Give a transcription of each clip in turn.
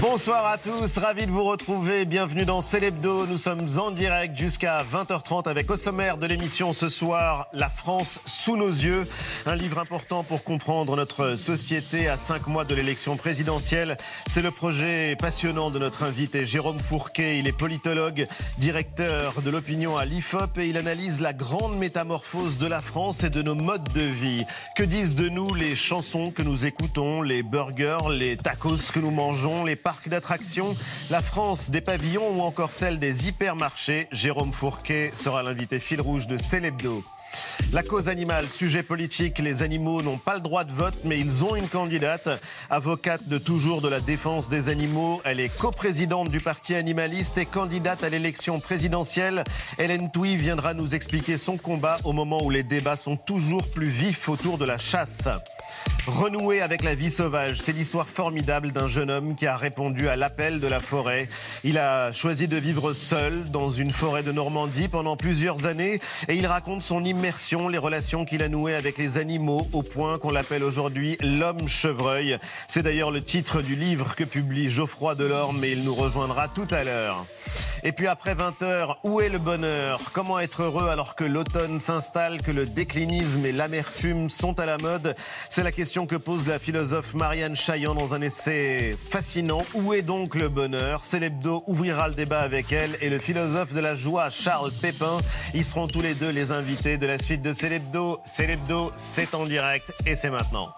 Bonsoir à tous, ravi de vous retrouver. Bienvenue dans Célébdo. Nous sommes en direct jusqu'à 20h30 avec au sommaire de l'émission ce soir La France sous nos yeux. Un livre important pour comprendre notre société à cinq mois de l'élection présidentielle. C'est le projet passionnant de notre invité Jérôme Fourquet. Il est politologue, directeur de l'opinion à l'IFOP et il analyse la grande métamorphose de la France et de nos modes de vie. Que disent de nous les chansons que nous écoutons, les burgers, les tacos que nous mangeons, les parcs d'attractions, la France des pavillons ou encore celle des hypermarchés. Jérôme Fourquet sera l'invité fil rouge de Célébdo. La cause animale, sujet politique, les animaux n'ont pas le droit de vote, mais ils ont une candidate. Avocate de toujours de la défense des animaux, elle est coprésidente du parti animaliste et candidate à l'élection présidentielle. Hélène Touy viendra nous expliquer son combat au moment où les débats sont toujours plus vifs autour de la chasse. Renouer avec la vie sauvage, c'est l'histoire formidable d'un jeune homme qui a répondu à l'appel de la forêt. Il a choisi de vivre seul dans une forêt de Normandie pendant plusieurs années et il raconte son les relations qu'il a nouées avec les animaux au point qu'on l'appelle aujourd'hui l'homme chevreuil. C'est d'ailleurs le titre du livre que publie Geoffroy Delorme et il nous rejoindra tout à l'heure. Et puis après 20 heures, où est le bonheur? Comment être heureux alors que l'automne s'installe, que le déclinisme et l'amertume sont à la mode? C'est la question que pose la philosophe Marianne Chaillan dans un essai fascinant. Où est donc le bonheur? Célébdo ouvrira le débat avec elle et le philosophe de la joie Charles Pépin. Ils seront tous les deux les invités de la suite de Célébdo. Célébdo, c'est en direct et c'est maintenant.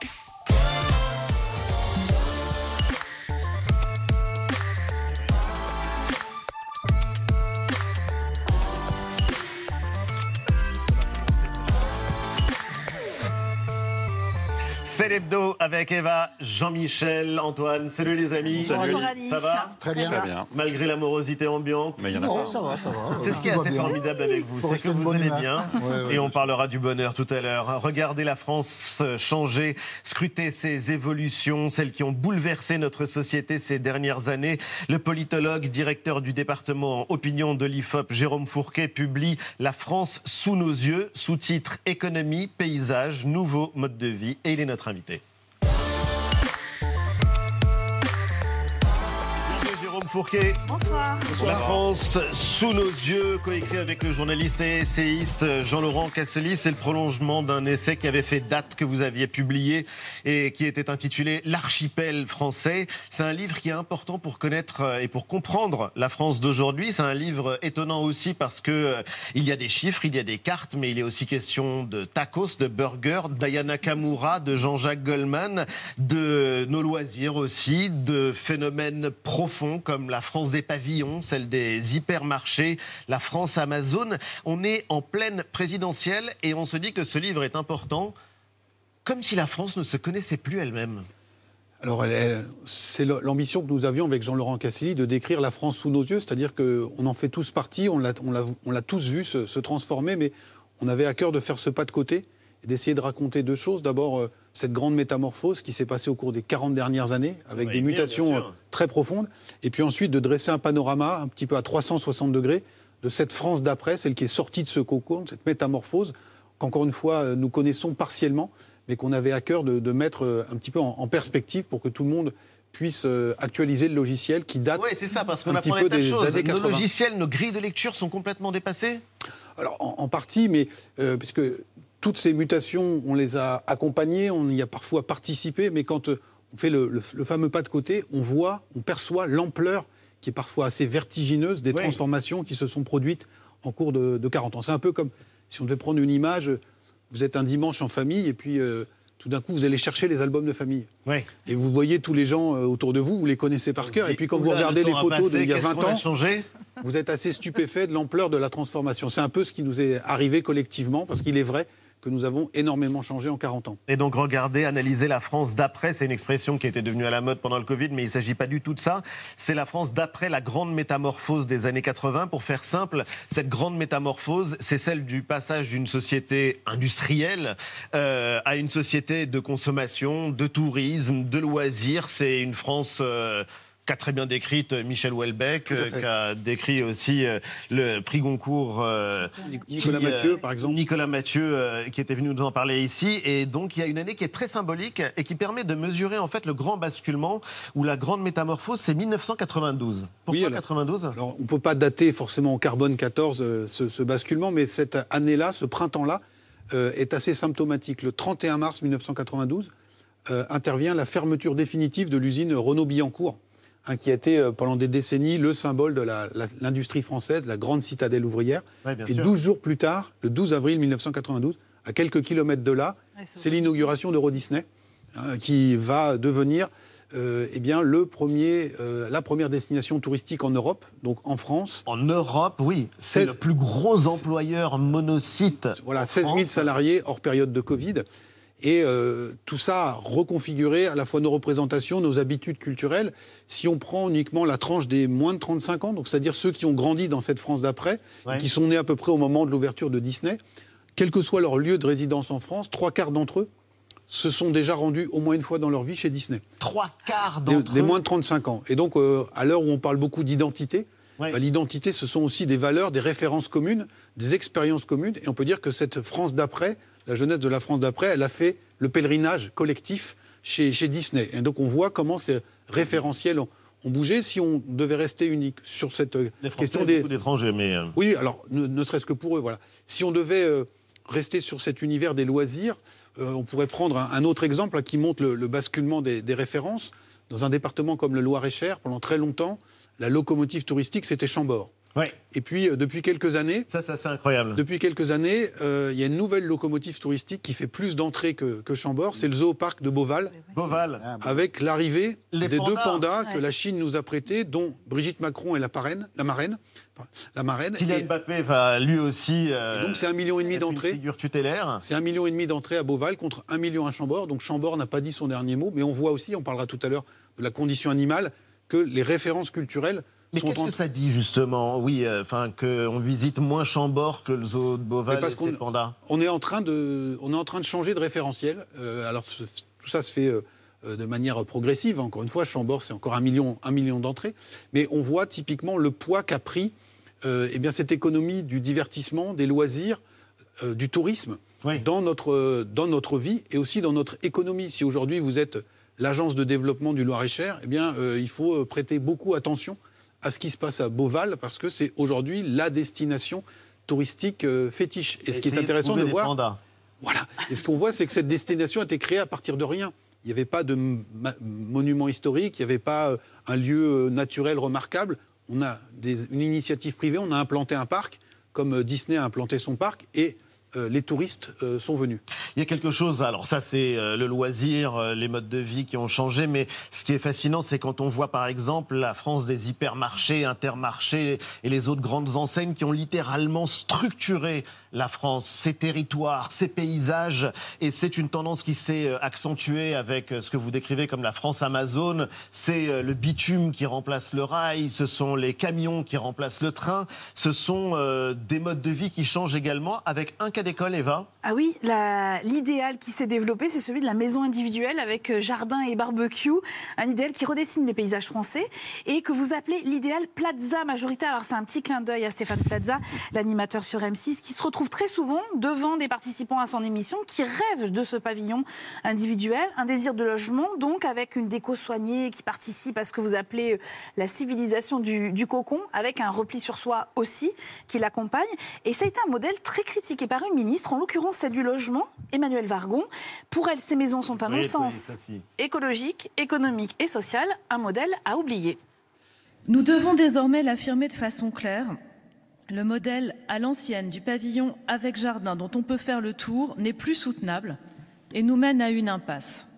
L'hebdo avec Eva, Jean-Michel, Antoine. Salut les amis. Salut. Bonsoir, Ça va Très bien. Très bien. Malgré la morosité ambiante. Mais il y en a Non, pas. ça va, ça va. C'est ce qui est assez bien. formidable avec vous, c'est que vous allez humeur. bien. Ouais, ouais, et on parlera du bonheur tout à l'heure. Regardez la France changer, scruter ses évolutions, celles qui ont bouleversé notre société ces dernières années. Le politologue, directeur du département opinion de l'IFOP, Jérôme Fourquet, publie La France sous nos yeux, sous-titre Économie, paysage, nouveaux modes de vie. Et il est notre invité. Bienvenue, Fourquet. Bonsoir. La France sous nos yeux, coécrit avec le journaliste et essayiste Jean-Laurent Casselis, c'est le prolongement d'un essai qui avait fait date que vous aviez publié et qui était intitulé L'archipel français. C'est un livre qui est important pour connaître et pour comprendre la France d'aujourd'hui. C'est un livre étonnant aussi parce que euh, il y a des chiffres, il y a des cartes, mais il est aussi question de tacos, de burgers, d'Ayana Kamura, de Jean-Jacques Goldman, de nos loisirs aussi, de phénomènes profonds comme la France des pavillons, celle des hypermarchés, la France Amazon. On est en pleine présidentielle et on se dit que ce livre est important comme si la France ne se connaissait plus elle-même. Alors, c'est l'ambition que nous avions avec Jean-Laurent Cassilly de décrire la France sous nos yeux, c'est-à-dire qu'on en fait tous partie, on l'a tous vu se, se transformer, mais on avait à cœur de faire ce pas de côté et d'essayer de raconter deux choses. D'abord, euh, cette grande métamorphose qui s'est passée au cours des 40 dernières années, avec des venir, mutations euh, très profondes, et puis ensuite de dresser un panorama un petit peu à 360 degrés de cette France d'après, celle qui est sortie de ce cocon, de cette métamorphose, qu'encore une fois, euh, nous connaissons partiellement, mais qu'on avait à cœur de, de mettre euh, un petit peu en, en perspective pour que tout le monde puisse actualiser le logiciel qui date Oui, c'est ça, parce qu'on apprend des tas de choses. Nos 80. logiciels, nos grilles de lecture sont complètement dépassées? Alors, en, en partie, mais euh, puisque toutes ces mutations, on les a accompagnées, on y a parfois participé, mais quand euh, on fait le, le- le fameux pas de côté, on voit, on perçoit l'ampleur qui est parfois assez vertigineuse des Oui. transformations qui se sont produites en cours de, de 40 ans. C'est un peu comme si on devait prendre une image, vous êtes un dimanche en famille et puis euh, tout d'un coup vous allez chercher les albums de famille. Oui. Et vous voyez tous les gens euh, autour de vous, vous les connaissez par cœur, et puis quand vous regardez les photos d'il y a 20 ans, changé? vous êtes assez stupéfait de l'ampleur de la transformation. C'est un peu ce qui nous est arrivé collectivement, parce qu'il est vrai que nous avons énormément changé en 40 ans. Et donc regarder, analyser la France d'après, c'est une expression qui était devenue à la mode pendant le Covid, mais il ne s'agit pas du tout de ça. C'est la France d'après la grande métamorphose des années 80. Pour faire simple, cette grande métamorphose, c'est celle du passage d'une société industrielle euh, à une société de consommation, de tourisme, de loisirs. C'est une France... euh, qu'a très bien décrite Michel Houellebecq, qui a décrit aussi le prix Goncourt. Nicolas Mathieu, par exemple. Nicolas Mathieu, qui était venu nous en parler ici. Et donc, il y a une année qui est très symbolique et qui permet de mesurer en fait le grand basculement ou la grande métamorphose, c'est 1992. Pourquoi oui, 92 alors, On ne peut pas dater forcément en carbone 14 ce, ce basculement, mais cette année-là, ce printemps-là, est assez symptomatique. Le 31 mars 1992, euh, intervient la fermeture définitive de l'usine Renault-Billancourt, hein, qui a été euh, pendant des décennies le symbole de l'industrie française, la grande citadelle ouvrière. et 12 jours plus tard, le 12 avril 1992, à quelques kilomètres de là, c'est l'inauguration d'Euro Disney, hein, qui va devenir euh, eh bien, le premier, la première destination touristique en Europe, donc en France. En Europe, oui. C'est le plus gros employeur monocyte. Voilà, 16 000 salariés hors période de Covid. Et euh, tout ça a reconfiguré à la fois nos représentations, nos habitudes culturelles. Si on prend uniquement la tranche des moins de 35 ans, donc c'est-à-dire ceux qui ont grandi dans cette France d'après, qui sont nés à peu près au moment de l'ouverture de Disney, quel que soit leur lieu de résidence en France, trois quarts d'entre eux se sont déjà rendus au moins une fois dans leur vie chez Disney. Trois quarts d'entre eux Des moins de 35 ans. Et donc, euh, à l'heure où on parle beaucoup d'identité, bah, l'identité, ce sont aussi des valeurs, des références communes, des expériences communes. Et on peut dire que cette France d'après la jeunesse de la France d'après, elle a fait le pèlerinage collectif chez, Disney. Et donc on voit comment ces référentiels ont, bougé. Si on devait rester unique sur cette euh, question des d'étrangers, mais euh, oui, alors ne, serait-ce que pour eux, voilà. Si on devait euh, rester sur cet univers des loisirs, on pourrait prendre un, autre exemple qui montre le, basculement des, des, références. Dans un département comme le Loir-et-Cher, pendant très longtemps, la locomotive touristique c'était Chambord. Et puis, euh, depuis quelques années. Ça, ça c'est incroyable. Depuis quelques années, euh, il y a une nouvelle locomotive touristique qui fait plus d'entrées que, Chambord. C'est le zooparc de Beauval. Beauval. Avec l'arrivée des deux pandas que la Chine nous a prêtés, dont Brigitte Macron est la, parraine, la marraine. La marraine. Kylian Mbappé va lui aussi. Euh, donc, c'est un million et demi d'entrées. Figure tutélaire. C'est un million et demi d'entrées à Beauval contre un million à Chambord. Donc, Chambord n'a pas dit son dernier mot. Mais on voit aussi, on parlera tout à l'heure de la condition animale, que les références culturelles mais qu'est-ce que ça dit justement Oui, euh, enfin qu'on visite moins Chambord que le zoo de Beauval et ses pandas. On est en train de, on est en train de changer de référentiel. Euh, alors tout ça se fait euh, de manière progressive. Encore une fois, Chambord c'est encore un million, un million d'entrées, mais on voit typiquement le poids qu'a pris eh bien cette économie du divertissement, des loisirs, du tourisme dans notre dans notre vie et aussi dans notre économie. Si aujourd'hui vous êtes l'agence de développement du Loir-et-Cher, eh bien il faut prêter beaucoup attention à ce qui se passe à Beauval, parce que c'est aujourd'hui la destination touristique euh, fétiche. Et, ce qui est intéressant de, voir. Voilà. Et ce qu'on voit, c'est que cette destination a été créée à partir de rien. Il n'y avait pas de monument historique, il n'y avait pas euh, un lieu euh, naturel remarquable. On a une initiative privée, on a implanté un parc, comme Disney a implanté son parc, et euh, les touristes euh, sont venus. Il y a quelque chose, alors ça c'est euh, le loisir, les modes de vie qui ont changé, mais ce qui est fascinant c'est quand on voit par exemple la France des hypermarchés, intermarchés et les autres grandes enseignes qui ont littéralement structuré la France, ses territoires, ses paysages, et c'est une tendance qui s'est accentuée avec ce que vous décrivez comme la France Amazon, c'est le bitume qui remplace le rail, ce sont les camions qui remplacent le train, ce sont des modes de vie qui changent également avec un d'école, Eva Ah oui, l'idéal qui s'est développé, c'est celui de la maison individuelle avec euh, jardin et barbecue. Un idéal qui redessine les paysages français et que vous appelez l'idéal Plaza majoritaire. Alors c'est un petit clin d'œil à Stéphane Plaza, l'animateur sur M6, qui se retrouve très souvent devant des participants à son émission qui rêvent de ce pavillon individuel, un désir de logement, donc avec une déco soignée qui participe à ce que vous appelez euh, la civilisation du, du cocon, avec un repli sur soi aussi qui l'accompagne. Et ça a été un modèle très critiqué par une ministre, en l'occurrence celle du logement, Emmanuel Vargon. Pour elle, ces maisons sont un non-sens écologique, économique et social, un modèle à oublier. Nous devons désormais l'affirmer de façon claire. Le modèle à l'ancienne du pavillon avec jardin dont on peut faire le tour n'est plus soutenable et nous mène à une impasse.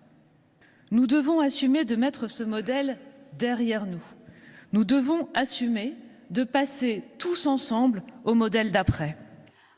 Nous devons assumer de mettre ce modèle derrière nous. Nous devons assumer de passer tous ensemble au modèle d'après.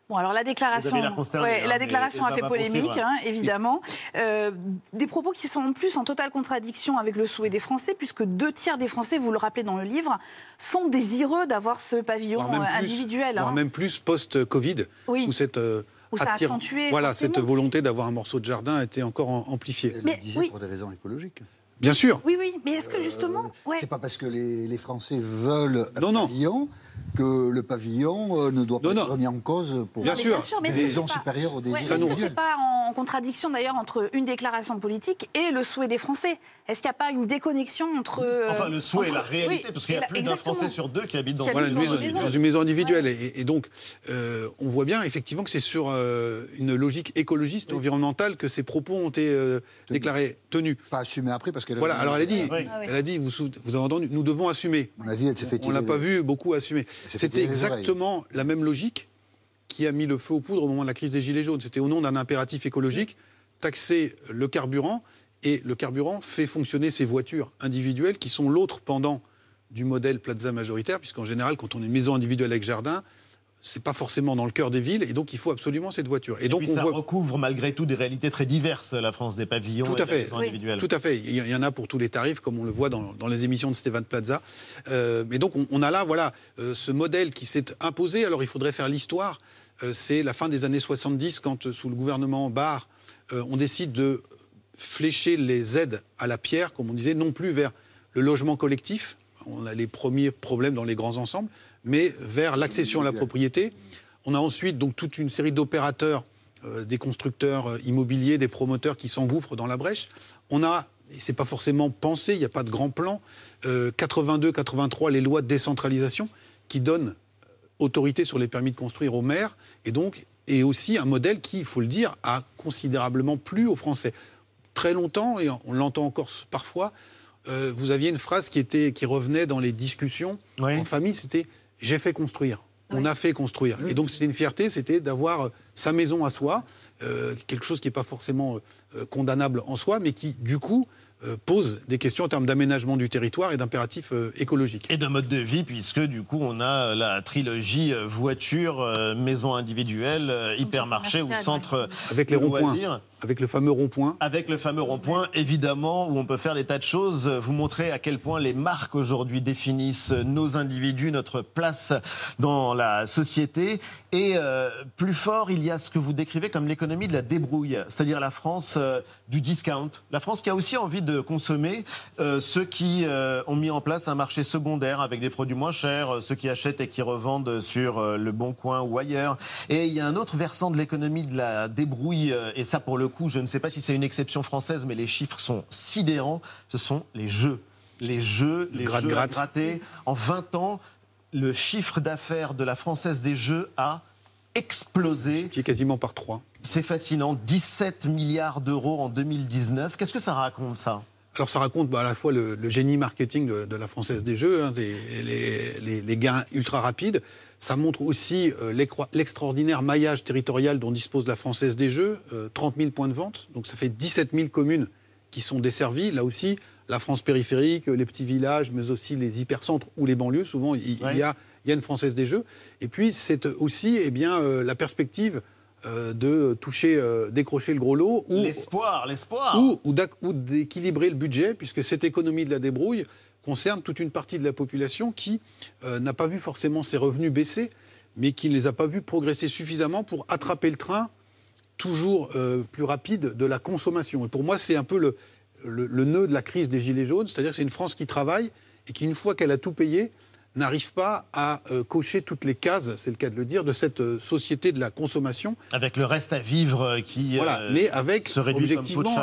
Bon, alors la déclaration, la hein, déclaration a fait polémique, hein, évidemment. Euh, des propos qui sont en plus en totale contradiction avec le souhait des Français, puisque deux tiers des Français, vous le rappelez dans le livre, sont désireux d'avoir ce pavillon individuel. Voire hein. même plus post-Covid, oui. où cette euh, où ça a accentué. Voilà, cette volonté d'avoir un morceau de jardin a été encore amplifiée. Elle le disait pour des raisons écologiques. Bien sûr. Oui, oui, mais est-ce que justement. Ouais. C'est pas parce que les, les Français veulent un non, pavillon que le pavillon euh, ne doit pas être remis en cause pour bien, sûr. des raisons supérieures aux désirs. Ouais, Est-ce que c'est pas en contradiction d'ailleurs entre une déclaration politique et le souhait des Français Est-ce qu'il n'y a pas une déconnexion entre. Euh, enfin, le souhait et la réalité, parce qu'il y a plus d'un Français sur deux qui habite dans, une, maison, dans une maison individuelle. Et, donc, euh, on voit bien effectivement que c'est sur une logique écologiste, environnementale, que ces propos ont été déclarés, tenus. Pas assumés après, parce qu'elle Voilà, alors elle a dit, elle a dit vous, vous avez entendu, nous devons assumer. mon avis, elle s'est fait On l'a pas vu beaucoup assumer. C'était exactement la même logique qui a mis le feu aux poudres au moment de la crise des Gilets jaunes. C'était au nom d'un impératif écologique, taxer le carburant, et le carburant fait fonctionner ces voitures individuelles qui sont l'autre pendant du modèle Plaza majoritaire, puisqu'en général, quand on est une maison individuelle avec jardin, c'est pas forcément dans le cœur des villes, et donc il faut absolument cette voiture. Et, donc puis ça recouvre malgré tout des réalités très diverses, la France des pavillons tout à et fait. des maisons individuelles. Tout à fait. Il y en a pour tous les tarifs, comme on le voit dans, les émissions de Stéphane Plaza. Euh, mais donc on, a là, voilà, euh, ce modèle qui s'est imposé. Alors il faudrait faire l'histoire. Euh, c'est la fin des années 70, quand sous le gouvernement Barre, on décide de flécher les aides à la pierre, comme on disait, non plus vers le logement collectif. On a les premiers problèmes dans les grands ensembles, mais vers l'accession à la propriété. On a ensuite donc toute une série d'opérateurs, euh, des constructeurs euh, immobiliers, des promoteurs qui s'engouffrent dans la brèche. On a, et c'est pas forcément pensé, il n'y a pas de grand plan, 82-83 euh, les lois de décentralisation qui donnent autorité sur les permis de construire aux maires et donc et aussi un modèle qui, il faut le dire, a considérablement plu aux Français. Très longtemps, et on l'entend encore parfois, vous aviez une phrase qui, était, qui revenait dans les discussions en famille, c'était j'ai fait construire. On a fait construire. Et donc, c'était une fierté, c'était d'avoir sa maison à soi, euh, quelque chose qui n'est pas forcément euh, condamnable en soi, mais qui, du coup, euh, pose des questions en termes d'aménagement du territoire et d'impératifs écologiques. Et de mode de vie, puisque du coup, on a la trilogie voiture, maison individuelle, hypermarché ou centre Avec les ronds-points. Avec le fameux rond-point. Avec le fameux rond-point, évidemment, où on peut faire des tas de choses. Vous montrer à quel point les marques aujourd'hui définissent nos individus, notre place dans la société. Et euh, plus fort, il y a ce que vous décrivez comme l'économie de la débrouille, c'est-à-dire la France euh, du discount. La France qui a aussi envie de consommer euh, ceux qui ont mis en place un marché secondaire avec des produits moins chers, ceux qui achètent et qui revendent sur le Bon Coin ou ailleurs. Et il y a un autre versant de l'économie de la débrouille, et ça pour le je ne sais pas si c'est une exception française, mais les chiffres sont sidérants. Ce sont les jeux. Les jeux, les jeux grattés. En 20 ans, le chiffre d'affaires de la Française des Jeux a explosé. Qui est quasiment par trois. C'est fascinant. 17 milliards d'euros en 2019. Qu'est-ce que ça raconte, ça? Alors ça raconte bah, à la fois le, génie marketing de, la Française des Jeux, hein, les, gains ultra rapides, ça montre aussi euh, l'extraordinaire maillage territorial dont dispose la Française des Jeux, 30 euh, 000 points de vente, donc ça fait 17 000 communes qui sont desservies. Là aussi, la France périphérique, les petits villages, mais aussi les hypercentres ou les banlieues, souvent il, y, a, une Française des Jeux. Et puis c'est aussi eh bien, euh, la perspective de toucher, décrocher le gros lot. L'espoir, l'espoir. ou d'équilibrer le budget, puisque cette économie de la débrouille, concerne toute une partie de la population qui euh, n'a pas vu forcément ses revenus baisser, mais qui ne les a pas vus progresser suffisamment pour attraper le train toujours euh, plus rapide de la consommation. Et pour moi, c'est un peu le, le, nœud de la crise des Gilets jaunes, c'est-à-dire c'est une France qui travaille et qui, une fois qu'elle a tout payé, n'arrive pas à euh, cocher toutes les cases, c'est le cas de le dire, de cette euh, société de la consommation. Avec le reste à vivre euh, qui voilà, mais avec se réduit objectivement,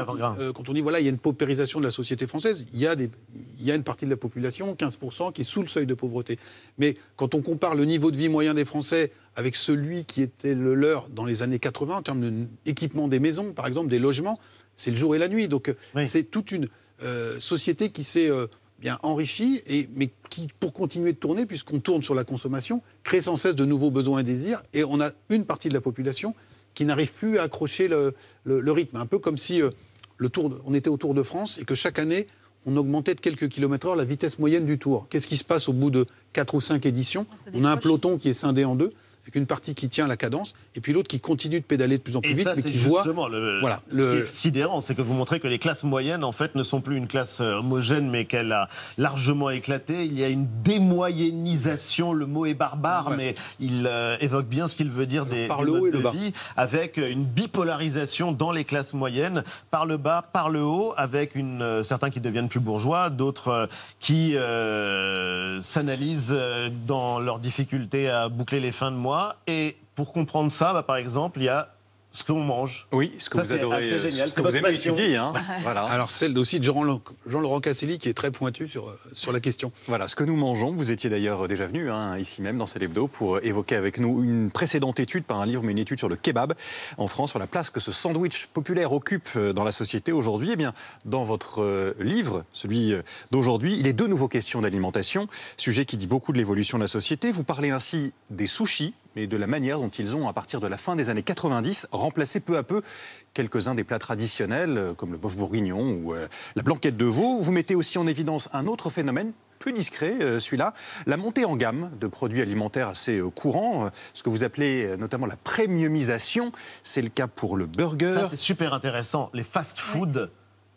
quand on dit voilà, il y a une paupérisation de la société française, il y a des, il y a une partie de la population, 15%, qui est sous le seuil de pauvreté. Mais quand on compare le niveau de vie moyen des Français avec celui qui était le leur dans les années 80 en termes d'équipement des maisons, par exemple des logements, c'est le jour et la nuit. Donc c'est toute une société qui s'est bien enrichi, et, mais qui, pour continuer de tourner, puisqu'on tourne sur la consommation, crée sans cesse de nouveaux besoins et désirs, et on a une partie de la population qui n'arrive plus à accrocher le, rythme. Un peu comme si euh, le tour on était au Tour de France et que chaque année, on augmentait de quelques kilomètres heure la vitesse moyenne du tour. Qu'est-ce qui se passe au bout de 4 ou 5 éditions? On a un peloton qui est scindé en deux. Avec une partie qui tient la cadence, et puis l'autre qui continue de pédaler de plus en plus et vite, ça, mais qui justement voit. Le, voilà, le... Ce qui est sidérant, c'est que vous montrez que les classes moyennes, en fait, ne sont plus une classe euh, homogène, mais qu'elle a largement éclaté. Il y a une démoyennisation, le mot est barbare, ouais. mais il euh, évoque bien ce qu'il veut dire des, par le haut et de le bas. vie, avec une bipolarisation dans les classes moyennes, par le bas, par le haut, avec une, euh, certains qui deviennent plus bourgeois, d'autres euh, qui s'analysent dans leur difficulté à boucler les fins de mois. Et pour comprendre ça, bah, par exemple, il y a ce qu'on mange. Oui, ce que ça, vous adorez, assez génial. ce que vous aimez étudier. Hein. voilà. Alors celle aussi de Jean-Laurent Casselli qui est très pointu sur, sur la question. Voilà, ce que nous mangeons. Vous étiez d'ailleurs déjà venu hein, ici même dans Célébdo pour évoquer avec nous une précédente étude, pas un livre, mais une étude sur le kebab en France, sur la place que ce sandwich populaire occupe dans la société aujourd'hui. Eh bien, dans votre livre, celui d'aujourd'hui, il est de nouveau question d'alimentation, sujet qui dit beaucoup de l'évolution de la société. Vous parlez ainsi des sushis, mais de la manière dont ils ont, à partir de la fin des années 90, remplacé peu à peu quelques-uns des plats traditionnels, comme le bœuf bourguignon ou euh, la blanquette de veau. Vous mettez aussi en évidence un autre phénomène plus discret, euh, celui-là, la montée en gamme de produits alimentaires assez euh, courants, ce que vous appelez notamment la premiumisation. C'est le cas pour le burger. Ça, c'est super intéressant. Les fast-food.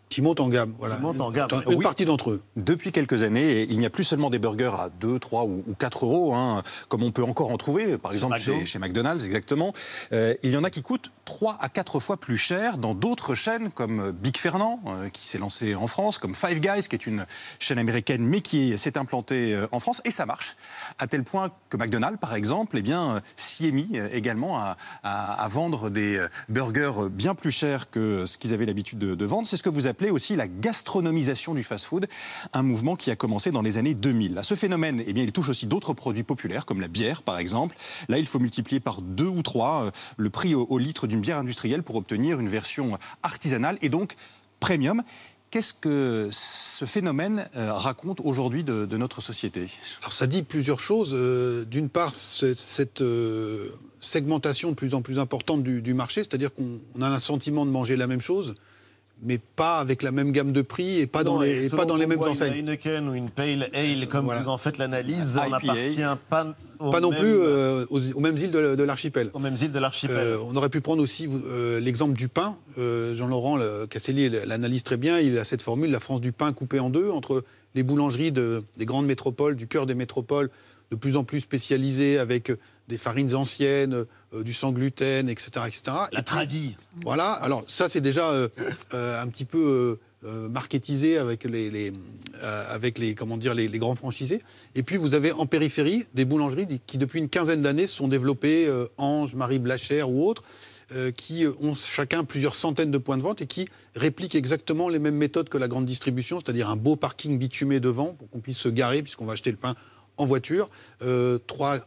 Qui montent en gamme, voilà. Qui montent en gamme. Une oui. partie d'entre eux. Depuis quelques années, il n'y a plus seulement des burgers à 2, 3 ou 4 euros, hein, comme on peut encore en trouver, par exemple chez, chez McDonald's, exactement. Euh, il y en a qui coûtent 3 à 4 fois plus cher dans d'autres chaînes, comme Big Fernand, euh, qui s'est lancé en France, comme Five Guys, qui est une chaîne américaine, mais qui s'est implantée euh, en France, et ça marche. À tel point que McDonald's, par exemple, eh bien, s'y est mis également à, à, à, vendre des burgers bien plus chers que ce qu'ils avaient l'habitude de, de vendre. C'est ce que vous appelez aussi la gastronomisation du fast-food, un mouvement qui a commencé dans les années 2000. Là, ce phénomène, eh bien, il touche aussi d'autres produits populaires, comme la bière, par exemple. Là, il faut multiplier par deux ou trois euh, le prix au, litre d'une bière industrielle pour obtenir une version artisanale et donc premium. Qu'est-ce que ce phénomène euh, raconte aujourd'hui de, notre société? Alors ça dit plusieurs choses. Euh, D'une part, cette segmentation de plus en plus importante du, du marché, c'est-à-dire qu'on a un sentiment de manger la même chose mais pas avec la même gamme de prix et pas non, dans les, pas dans les mêmes enseignes. Une Heineken ou une Pale Ale, comme voilà. vous en faites l'analyse, on n'appartient pas pas non même, plus euh, aux, aux, mêmes îles de, de l'archipel. Aux mêmes îles de l'archipel. Euh, on aurait pu prendre aussi euh, l'exemple du pain. Jean-Laurent Casselli l'analyse très bien. Il a cette formule, la France du pain coupée en deux, entre les boulangeries de, des grandes métropoles, du cœur des métropoles, de plus en plus spécialisées avec des farines anciennes, euh, du sans gluten, etc. etc. La tradie. Voilà, alors ça c'est déjà euh, euh, un petit peu marketisé avec les, les avec les, comment dire, les, les, grands franchisés. Et puis vous avez en périphérie des boulangeries qui depuis une quinzaine d'années sont développées, Ange, Marie Blachère ou autres, qui ont chacun plusieurs centaines de points de vente et qui répliquent exactement les mêmes méthodes que la grande distribution, c'est-à-dire un beau parking bitumé devant pour qu'on puisse se garer puisqu'on va acheter le pain en voiture, euh, trois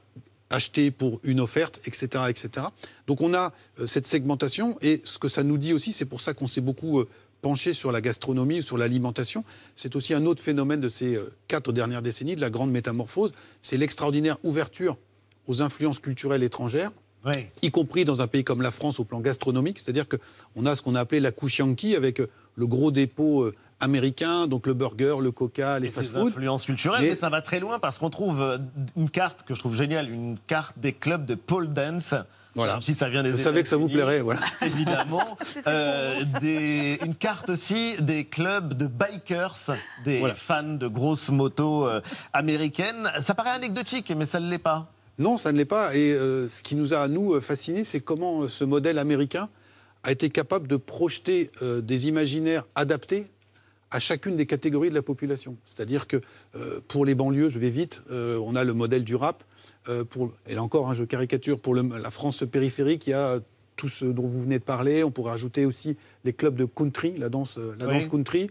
acheter pour une offerte, etc., etc. Donc on a euh, cette segmentation et ce que ça nous dit aussi, c'est pour ça qu'on s'est beaucoup euh, penché sur la gastronomie, sur l'alimentation. C'est aussi un autre phénomène de ces euh, quatre dernières décennies, de la grande métamorphose. C'est l'extraordinaire ouverture aux influences culturelles étrangères. Oui. y compris dans un pays comme la France au plan gastronomique, c'est-à-dire qu'on a ce qu'on a appelé la couche yankee avec le gros dépôt américain, donc le burger, le coca, les fast-food. influences culturelles, mais... mais... ça va très loin parce qu'on trouve une carte que je trouve géniale, une carte des clubs de pole dance. Voilà. Si ça vient des je savais que ça vous plairait, voilà. Évidemment. euh, des, une carte aussi des clubs de bikers, des voilà. fans de grosses motos euh, américaines. Ça paraît anecdotique, mais ça ne l'est pas. Non, ça ne l'est pas. Et euh, ce qui nous a, nous, fascinés, c'est comment euh, ce modèle américain a été capable de projeter euh, des imaginaires adaptés à chacune des catégories de la population. C'est-à-dire que euh, pour les banlieues, je vais vite, euh, on a le modèle du rap. Euh, pour, et là encore, hein, je caricature, pour le, la France périphérique, il y a tout ce dont vous venez de parler. On pourrait ajouter aussi les clubs de country, la danse, la oui. danse country.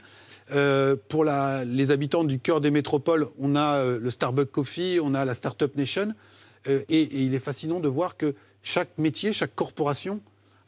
pour la, les habitants du cœur des métropoles, on a le Starbucks Coffee, on a la Startup Nation. Et, et il est fascinant de voir que chaque métier, chaque corporation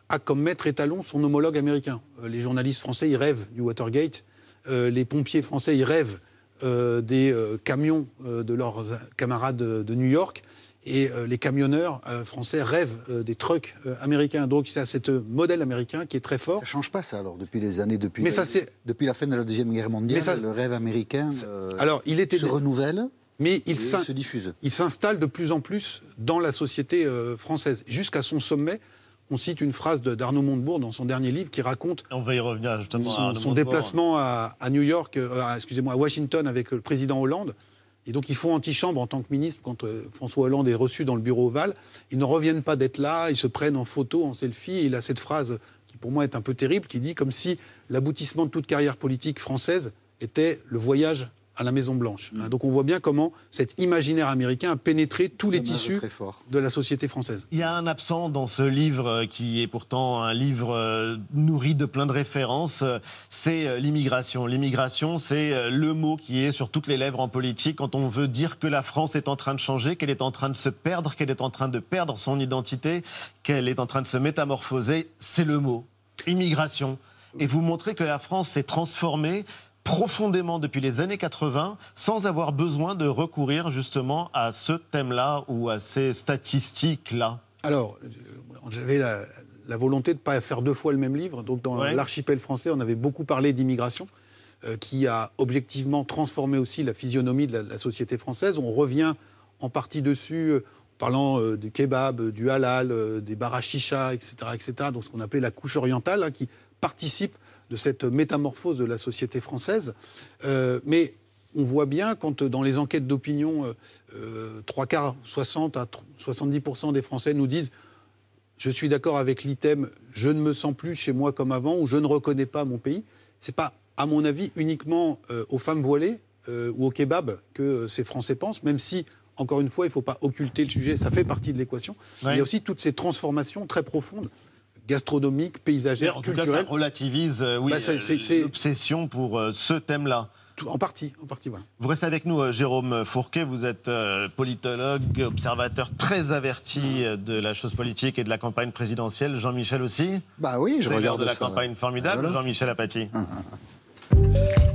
a comme maître étalon son homologue américain. les journalistes français, ils rêvent du Watergate. Euh, les pompiers français y rêvent euh, des euh, camions de leurs camarades de, de, New York et les camionneurs français rêvent des trucks américains. Donc c'est ce modèle américain qui est très fort. Ça change pas ça alors depuis les années depuis Mais la, ça, depuis la fin de la deuxième guerre mondiale, ça, le rêve américain alors il était se renouvelle. mais il, il s'installe de plus en plus dans la société française. Jusqu'à son sommet, on cite une phrase d'Arnaud Montebourg dans son dernier livre qui raconte on va y revenir justement son, déplacement à, New York, euh, excusez-moi, à Washington avec le président Hollande. Et donc ils font antichambre en tant que ministre quand euh, François Hollande est reçu dans le bureau ovale. Ils ne reviennent pas d'être là, ils se prennent en photo, en selfie. Et il a cette phrase qui pour moi est un peu terrible, qui dit comme si l'aboutissement de toute carrière politique française était le voyage à la Maison Blanche. Mm. Donc on voit bien comment cet imaginaire américain a pénétré tous les tissus de la société française. Il y a un absent dans ce livre euh, qui est pourtant un livre euh, nourri de plein de références, euh, c'est l'immigration. L'immigration, c'est le mot qui est sur toutes les lèvres en politique quand on veut dire que la France est en train de changer, qu'elle est en train de se perdre, qu'elle est en train de perdre son identité, qu'elle est en train de se métamorphoser. C'est le mot. Immigration. Et vous montrez que la France s'est transformée profondément depuis les années 80 sans avoir besoin de recourir justement à ce thème-là ou à ces statistiques-là Alors, euh, j'avais la, volonté de ne pas faire deux fois le même livre. Donc, dans l'archipel français, on avait beaucoup parlé d'immigration. Euh, qui a objectivement transformé aussi la physionomie de la, société française. On revient en partie dessus, euh, parlant du kebab, du halal, des barachichas, etc., etc., donc ce qu'on appelait la couche orientale, hein, qui participe de cette métamorphose de la société française. Euh, mais on voit bien quand dans les enquêtes d'opinion, euh, euh, trois quarts, 60 à 70% des Français nous disent je suis d'accord avec l'item, je ne me sens plus chez moi comme avant ou je ne reconnais pas mon pays. C'est pas, à mon avis, uniquement aux femmes voilées ou au kebab que ces Français pensent, même si encore une fois, il ne faut pas occulter le sujet, ça fait partie de l'équation. Il y a aussi toutes ces transformations très profondes gastronomique, paysagère, en culturelle. Tout cas, ça relativise euh, oui, bah, euh, l'obsession pour euh, ce thème-là. En partie, en partie, voilà. Vous restez avec nous, Jérôme Fourquet. Vous êtes politologue, observateur très averti de la chose politique et de la campagne présidentielle. Jean-Michel aussi. Bah oui, je regarde de la campagne formidable. Jean-Michel Apathy. Ah, ah, ah.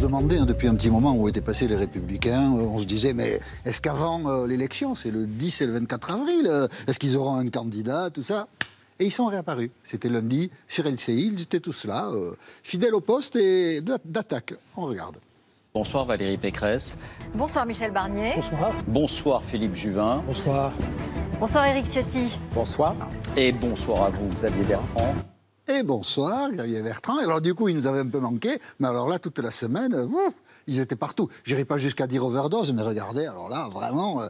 Demandait hein, depuis un petit moment où étaient passés les Républicains. Euh, on se disait, mais est-ce qu'avant euh, l'élection, c'est le 10 et le 24 avril, euh, est-ce qu'ils auront un candidat, tout ça? Et ils sont réapparus. C'était lundi sur LCI, ils étaient tous là, fidèles au poste et d'attaque. On regarde. Bonsoir Valérie Pécresse. Bonsoir Michel Barnier. Bonsoir. Bonsoir Philippe Juvin. Bonsoir. Bonsoir Éric Ciotti. Bonsoir. Et bonsoir à vous Xavier Bertrand. Et bonsoir, Xavier Bertrand. Alors du coup, ils nous avaient un peu manqué, mais alors là, toute la semaine, ouf, ils étaient partout. J'irai pas jusqu'à dire overdose, mais regardez, alors là, vraiment, euh,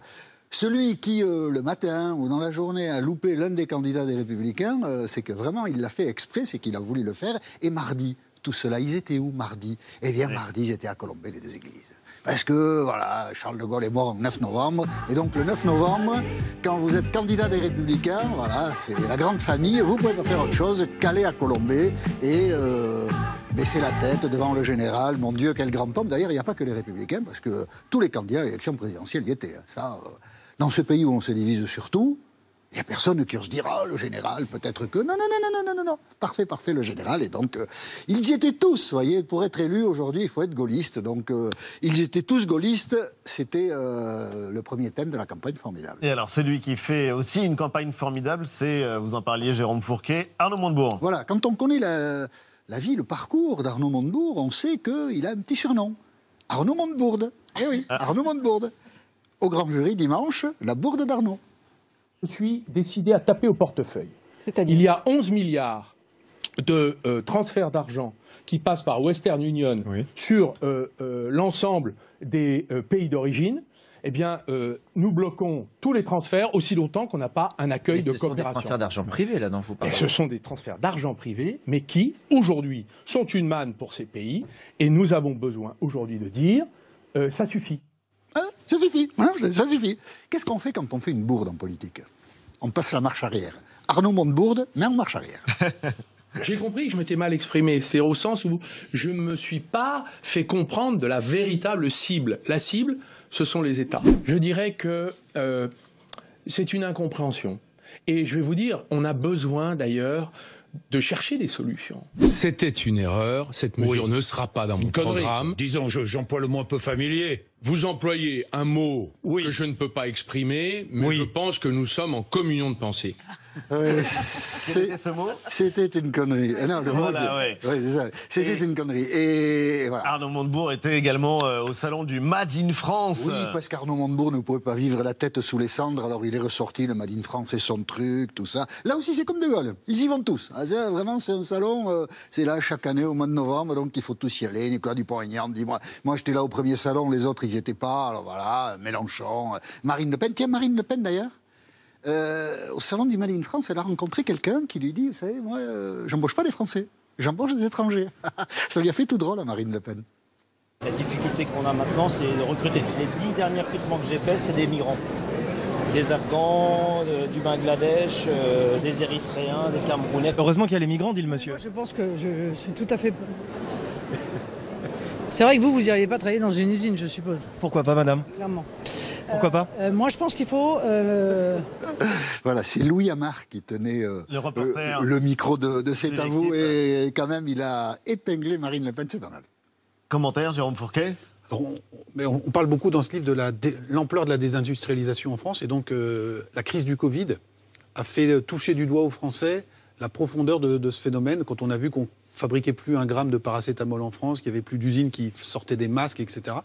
celui qui, euh, le matin ou dans la journée, a loupé l'un des candidats des Républicains, euh, c'est que vraiment, il l'a fait exprès, c'est qu'il a voulu le faire. Et mardi, tout cela, ils étaient où mardi? Eh bien, mardi, ils étaient à Colombey, les deux églises. Parce que, voilà, Charles de Gaulle est mort le 9 novembre. Et donc, le 9 novembre, quand vous êtes candidat des Républicains, voilà, c'est la grande famille, vous pouvez pas faire autre chose qu'aller à Colombey et euh, baisser la tête devant le général. Mon Dieu, quel grand homme. D'ailleurs, il n'y a pas que les Républicains, parce que tous les candidats à l'élection présidentielle y étaient. Hein. Ça, euh, dans ce pays où on se divise sur tout, il n'y a personne qui se dira, oh, le général, peut-être que. Non, non, non, non, non, non, non, Parfait, parfait, le général. Et donc, euh, ils y étaient tous, vous voyez. Pour être élu aujourd'hui, il faut être gaulliste. Donc, euh, ils étaient tous gaullistes. C'était euh, le premier thème de la campagne formidable. Et alors, celui qui fait aussi une campagne formidable, c'est, vous en parliez, Jérôme Fourquet, Arnaud Montebourg. Voilà, quand on connaît la, la vie, le parcours d'Arnaud Montebourg, on sait qu'il a un petit surnom. Arnaud Montebourde. Eh oui. Arnaud Montebourde. Au grand jury dimanche, la bourde d'Arnaud je suis décidé à taper au portefeuille. Il y a 11 milliards de euh, transferts d'argent qui passent par Western Union sur euh, euh, l'ensemble des pays d'origine. Eh bien, nous bloquons tous les transferts aussi longtemps qu'on n'a pas un accueil de coopération. Ce sont des transferts d'argent privé, là, dont vous parlez. ce sont des transferts d'argent privé, mais qui, aujourd'hui, sont une manne pour ces pays. Et nous avons besoin, aujourd'hui, de dire ça suffit. Ça suffit, hein ça suffit. Qu'est-ce qu'on fait quand on fait une bourde en politique? On passe la marche arrière. Arnaud Montebourde, mais en marche arrière. J'ai compris que je m'étais mal exprimé. C'est au sens où je ne me suis pas fait comprendre de la véritable cible. La cible, ce sont les États. Je dirais que euh, c'est une incompréhension. Et je vais vous dire, on a besoin d'ailleurs de chercher des solutions. C'était une erreur. Cette mesure ne sera pas dans mon programme. Disons, j'emploie le mot un peu familier. Vous employez un mot que je ne peux pas exprimer, mais je pense que nous sommes en communion de pensée. C'était ce mot C'était une connerie. Ah non, le voilà, ouais. ça. C'était une connerie. Et voilà. Arnaud Montebourg était également euh, au salon du Made in France. Oui, parce qu'Arnaud Montebourg ne pouvait pas vivre la tête sous les cendres, alors il est ressorti, le Made in France fait son truc, tout ça. Là aussi, c'est comme De Gaulle. Ils y vont tous. Ah, vraiment, c'est un salon, euh, c'est là chaque année au mois de novembre, donc il faut tous y aller. Nicolas Dupont-Aignan me dit, moi, moi j'étais là au premier salon, les autres, ils n'y étaient pas. Alors voilà, Mélenchon, euh, Marine Le Pen. Tiens, Marine Le Pen d'ailleurs euh, au salon du Made in France, elle a rencontré quelqu'un qui lui dit, vous savez, moi, euh, j'embauche pas des Français, j'embauche des étrangers. Ça lui a fait tout drôle à Marine Le Pen. La difficulté qu'on a maintenant, c'est de recruter. Les dix derniers recrutements que j'ai faits, c'est des migrants. Des Afghans, du Bangladesh, euh, des Érythréens, des Camerounais. Heureusement qu'il y a les migrants, dit le monsieur. je pense que je suis tout à fait c'est vrai que vous, vous n'iriez pas travailler dans une usine, je suppose. Pourquoi pas, madame Clairement. Pourquoi pas euh, euh, Moi, je pense qu'il faut. Euh, voilà, c'est Louis Amar qui tenait le, micro de, C'est à vous, et quand même, il a épinglé Marine Le Pen, c'est pas mal. Commentaire, Jérôme Fourquet on, mais on, parle beaucoup dans ce livre de l'ampleur de la désindustrialisation en France, et donc la crise du Covid a fait toucher du doigt aux Français la profondeur de, de ce phénomène quand on a vu qu'on fabriquait plus un gramme de paracétamol en France, qu'il y avait plus d'usines qui sortaient des masques, etc.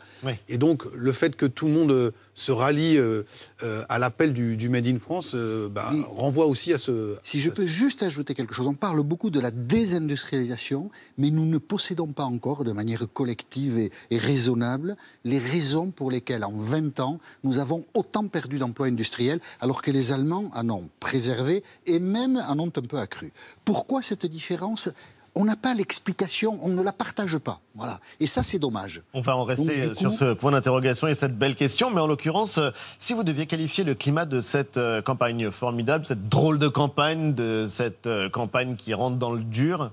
Et donc, le fait que tout le monde euh, se rallie euh, euh, à l'appel du, Made in France bah, renvoie aussi à ce... Si je peux juste ajouter quelque chose, on parle beaucoup de la désindustrialisation, mais nous ne possédons pas encore, de manière collective et, et raisonnable, les raisons pour lesquelles, en 20 ans, nous avons autant perdu d'emplois industriels, alors que les Allemands en ont préservé et même en ont un peu accru. Pourquoi cette différence? On n'a pas l'explication, on ne la partage pas. Voilà. Et ça, c'est dommage. On va en rester sur ce point d'interrogation et cette belle question. Mais en l'occurrence, euh, si vous deviez qualifier le climat de cette euh, campagne formidable, cette drôle de campagne, de cette euh, campagne qui rentre dans le dur,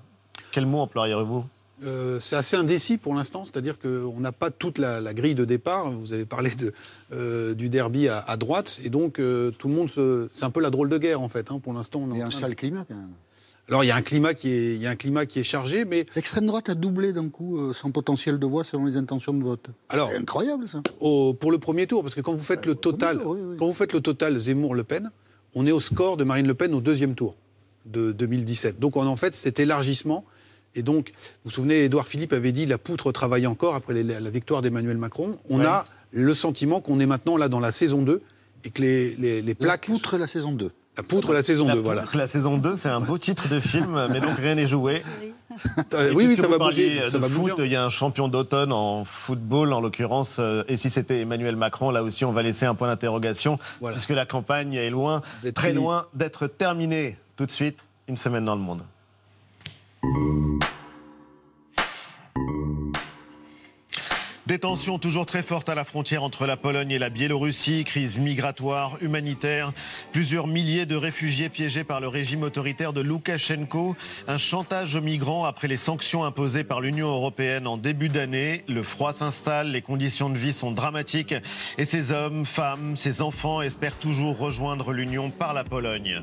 quel mot employeriez-vous? C'est assez indécis pour l'instant, c'est-à-dire qu'on n'a pas toute la, grille de départ. Vous avez parlé de, du derby à, droite, et donc tout le monde, c'est un peu la drôle de guerre en fait. Hein, pour l'instant, il y a un sale climat quand même. Alors il y a un climat qui est, il y a un climat qui est chargé, mais l'extrême droite a doublé d'un coup euh, son potentiel de voix selon les intentions de vote. Alors incroyable ça. pour le premier tour, parce que quand vous faites le total, quand vous faites le total Zemmour-Le Pen, on est au score de Marine Le Pen au deuxième tour de 2017. Donc en fait cet élargissement. Et donc, vous vous souvenez, Édouard Philippe avait dit la poutre travaille encore après la victoire d'Emmanuel Macron. On a le sentiment qu'on est maintenant là dans la saison 2 et que les, les, les plaques. La poutre la saison 2. La poutre, la saison 2, voilà. La saison 2, c'est un beau titre de film, mais donc rien n'est joué. oui, oui, ça va bouger. Ça va foot, il y a un champion d'automne en football, en l'occurrence. Euh, et si c'était Emmanuel Macron, là aussi, on va laisser un point d'interrogation, puisque la campagne est loin, très loin d'être terminée. Tout de suite, une semaine dans le monde. Des toujours très fortes à la frontière entre la Pologne et la Biélorussie, crise migratoire, humanitaire, plusieurs milliers de réfugiés piégés par le régime autoritaire de Loukachenko, un chantage aux migrants après les sanctions imposées par l'Union européenne en début d'année. Le froid s'installe, les conditions de vie sont dramatiques et ces hommes, femmes, ces enfants espèrent toujours rejoindre l'Union par la Pologne.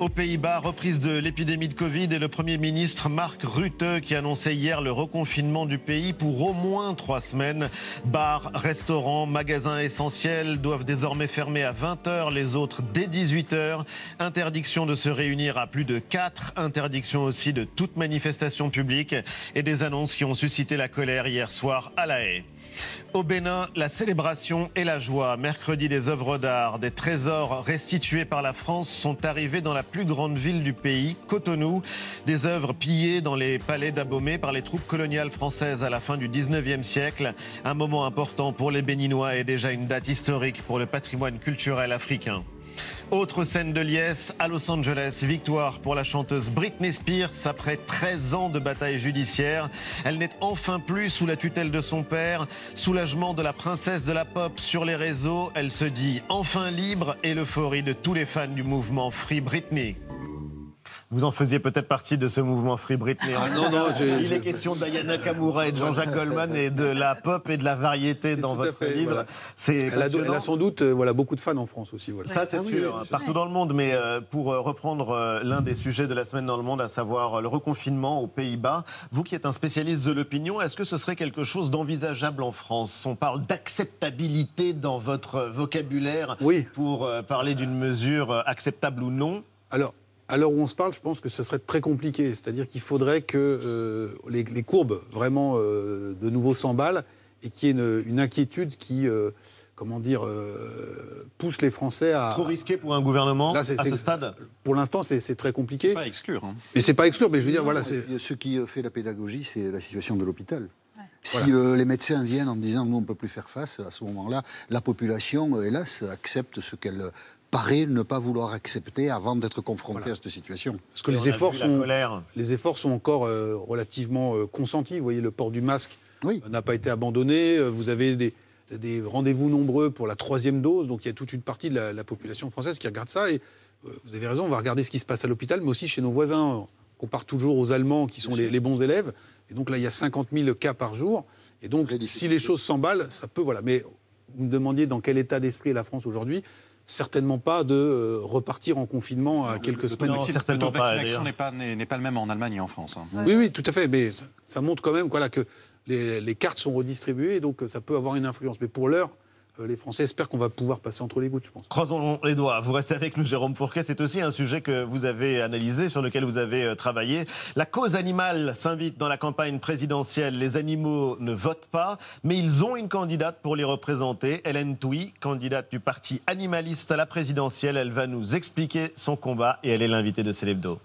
Aux Pays-Bas, reprise de l'épidémie de Covid et le Premier ministre Mark Rutte qui annonçait hier le reconfinement du pays pour au moins trois semaines. Bars, restaurants, magasins essentiels doivent désormais fermer à 20h, les autres dès 18h. Interdiction de se réunir à plus de 4, interdiction aussi de toute manifestation publique et des annonces qui ont suscité la colère hier soir à La Haye. Au Bénin, la célébration et la joie. Mercredi, des œuvres d'art, des trésors restitués par la France sont arrivés dans la plus grande ville du pays, Cotonou. Des œuvres pillées dans les palais d'Abomey par les troupes coloniales françaises à la fin du 19e siècle. Un moment important pour les Béninois et déjà une date historique pour le patrimoine culturel africain. Autre scène de liesse à Los Angeles, victoire pour la chanteuse Britney Spears après 13 ans de bataille judiciaire. Elle n'est enfin plus sous la tutelle de son père. Soulagement de la princesse de la pop sur les réseaux. Elle se dit enfin libre et l'euphorie de tous les fans du mouvement Free Britney. Vous en faisiez peut-être partie de ce mouvement Free Britney. Ah, non, non, j'ai- Il est question d'Ayana Kamura et de Jean-Jacques Goldman et de la pop et de la variété dans votre fait, livre. voilà. C'est Elle a, passionnant. elle a sans doute euh, voilà, beaucoup de fans en France aussi. Voilà. Ça, c'est Ah oui, sûr, oui, partout dans le monde. Mais euh, pour euh, reprendre euh, l'un des sujets de la semaine dans le monde, à savoir le reconfinement aux Pays-Bas, vous qui êtes un spécialiste de l'opinion, est-ce que ce serait quelque chose d'envisageable en France? On parle d'acceptabilité dans votre vocabulaire pour euh, parler d'une mesure acceptable ou non? Alors, à l'heure où on se parle, je pense que ce serait très compliqué. C'est-à-dire qu'il faudrait que euh, les, les courbes vraiment euh, de nouveau s'emballent et qu'il y ait une, une inquiétude qui, euh, comment dire, euh, pousse les Français à. Trop risqué pour un gouvernement Là, c'est- à c'est- ce stade? Pour l'instant, c'est c'est très compliqué. Pas à exclure. hein. Mais c'est pas exclure, mais je veux dire, Non, voilà, c'est. Ce qui fait la pédagogie, c'est la situation de l'hôpital. Si Voilà. euh, les médecins viennent en disant nous on ne peut plus faire face, à ce moment-là, la population, hélas, accepte ce qu'elle paraît ne pas vouloir accepter avant d'être confrontée à cette situation. Parce que les efforts, sont, les efforts sont encore euh, relativement euh, consentis. Vous voyez, le port du masque euh, n'a pas été abandonné. Vous avez des, des rendez-vous nombreux pour la troisième dose. Donc il y a toute une partie de la, la population française qui regarde ça. Et euh, vous avez raison, on va regarder ce qui se passe à l'hôpital, mais aussi chez nos voisins. On compare toujours aux Allemands qui sont les, les bons élèves. Et donc là, il y a 50 000 cas par jour. Et donc, si les choses s'emballent, ça peut. Voilà. Mais vous me demandiez dans quel état d'esprit est la France aujourd'hui certainement pas de euh, repartir en confinement à quelques semaines. Le taux de vaccination n'est pas, n'est- pas le même en Allemagne et en France. hein. Oui, oui, tout à fait. Mais ça, ça montre quand même voilà, que les, les cartes sont redistribuées, donc euh, ça peut avoir une influence. Mais pour l'heure, euh, les Français espèrent qu'on va pouvoir passer entre les gouttes, je pense. Croisons les doigts. Vous restez avec nous, Jérôme Fourquet. C'est aussi un sujet que vous avez analysé, sur lequel vous avez euh, travaillé. La cause animale s'invite dans la campagne présidentielle. Les animaux ne votent pas, mais ils ont une candidate pour les représenter. Hélène Touy, candidate du parti animaliste à la présidentielle. Elle va nous expliquer son combat et elle est l'invitée de Célébdo.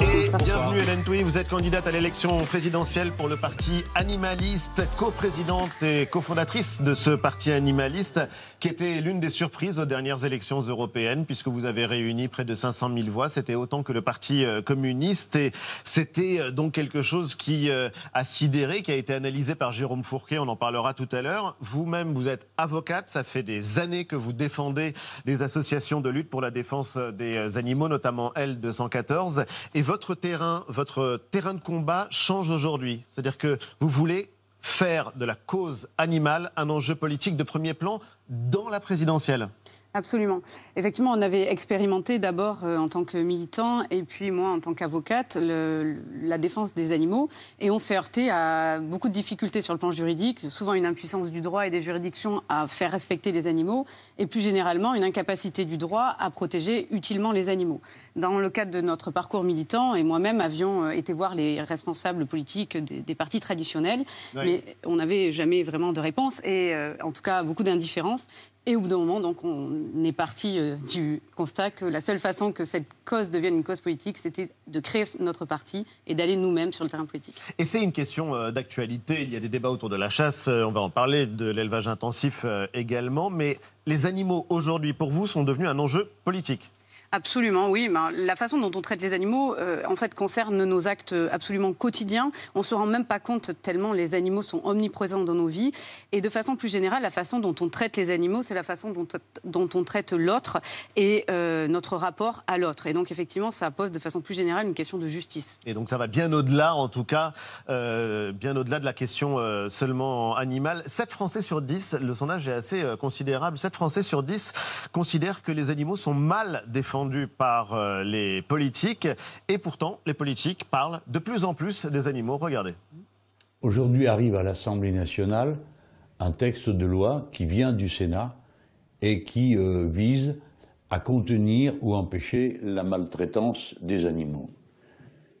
Et bienvenue Hélène Touy, vous êtes candidate à l'élection présidentielle pour le parti animaliste, coprésidente et cofondatrice de ce parti animaliste qui était l'une des surprises aux dernières élections européennes puisque vous avez réuni près de 500 000 voix, c'était autant que le parti euh, communiste. Et c'était euh, donc quelque chose qui euh, a sidéré, qui a été analysé par Jérôme Fourquet, on en parlera tout à l'heure. Vous-même, vous êtes avocate, ça fait des années que vous défendez des associations de lutte pour la défense des animaux, notamment L214. Et votre terrain, votre terrain de combat change aujourd'hui. C'est-à-dire que vous voulez faire de la cause animale un enjeu politique de premier plan dans la présidentielle. Absolument. Effectivement, on avait expérimenté d'abord euh, en tant que militant et puis moi en tant qu'avocate la défense des animaux et on s'est heurté à beaucoup de difficultés sur le plan juridique, souvent une impuissance du droit et des juridictions à faire respecter les animaux et plus généralement une incapacité du droit à protéger utilement les animaux. Dans le cadre de notre parcours militant et moi-même avions euh, été voir les responsables politiques des, des partis traditionnels, Oui. mais on n'avait jamais vraiment de réponse et euh, en tout cas beaucoup d'indifférence. Et au bout d'un moment, donc, on est parti euh, du constat que la seule façon que cette cause devienne une cause politique, c'était de créer notre parti et d'aller nous-mêmes sur le terrain politique. Et c'est une question euh, d'actualité. Il y a des débats autour de la chasse, euh, on va en parler, de l'élevage intensif également. Mais les animaux aujourd'hui, pour vous, sont devenus un enjeu politique. Absolument, oui. Ben, la façon dont on traite les animaux, euh, en fait, concerne nos actes absolument quotidiens. On se rend même pas compte tellement les animaux sont omniprésents dans nos vies. Et de façon plus générale, la façon dont on traite les animaux, c'est la façon dont, on traite l'autre et euh, notre rapport à l'autre. Et donc, effectivement, ça pose de façon plus générale une question de justice. Et donc ça va bien au-delà, en tout cas, euh, bien au-delà de la question euh, seulement animale. 7 Français sur 10, le sondage est assez euh, considérable, 7 Français sur 10 considèrent que les animaux sont mal défendus par euh, les politiques. Et pourtant, les politiques parlent de plus en plus des animaux. Regardez. Aujourd'hui arrive à l'Assemblée nationale un texte de loi qui vient du Sénat et qui euh, vise à contenir ou empêcher la maltraitance des animaux.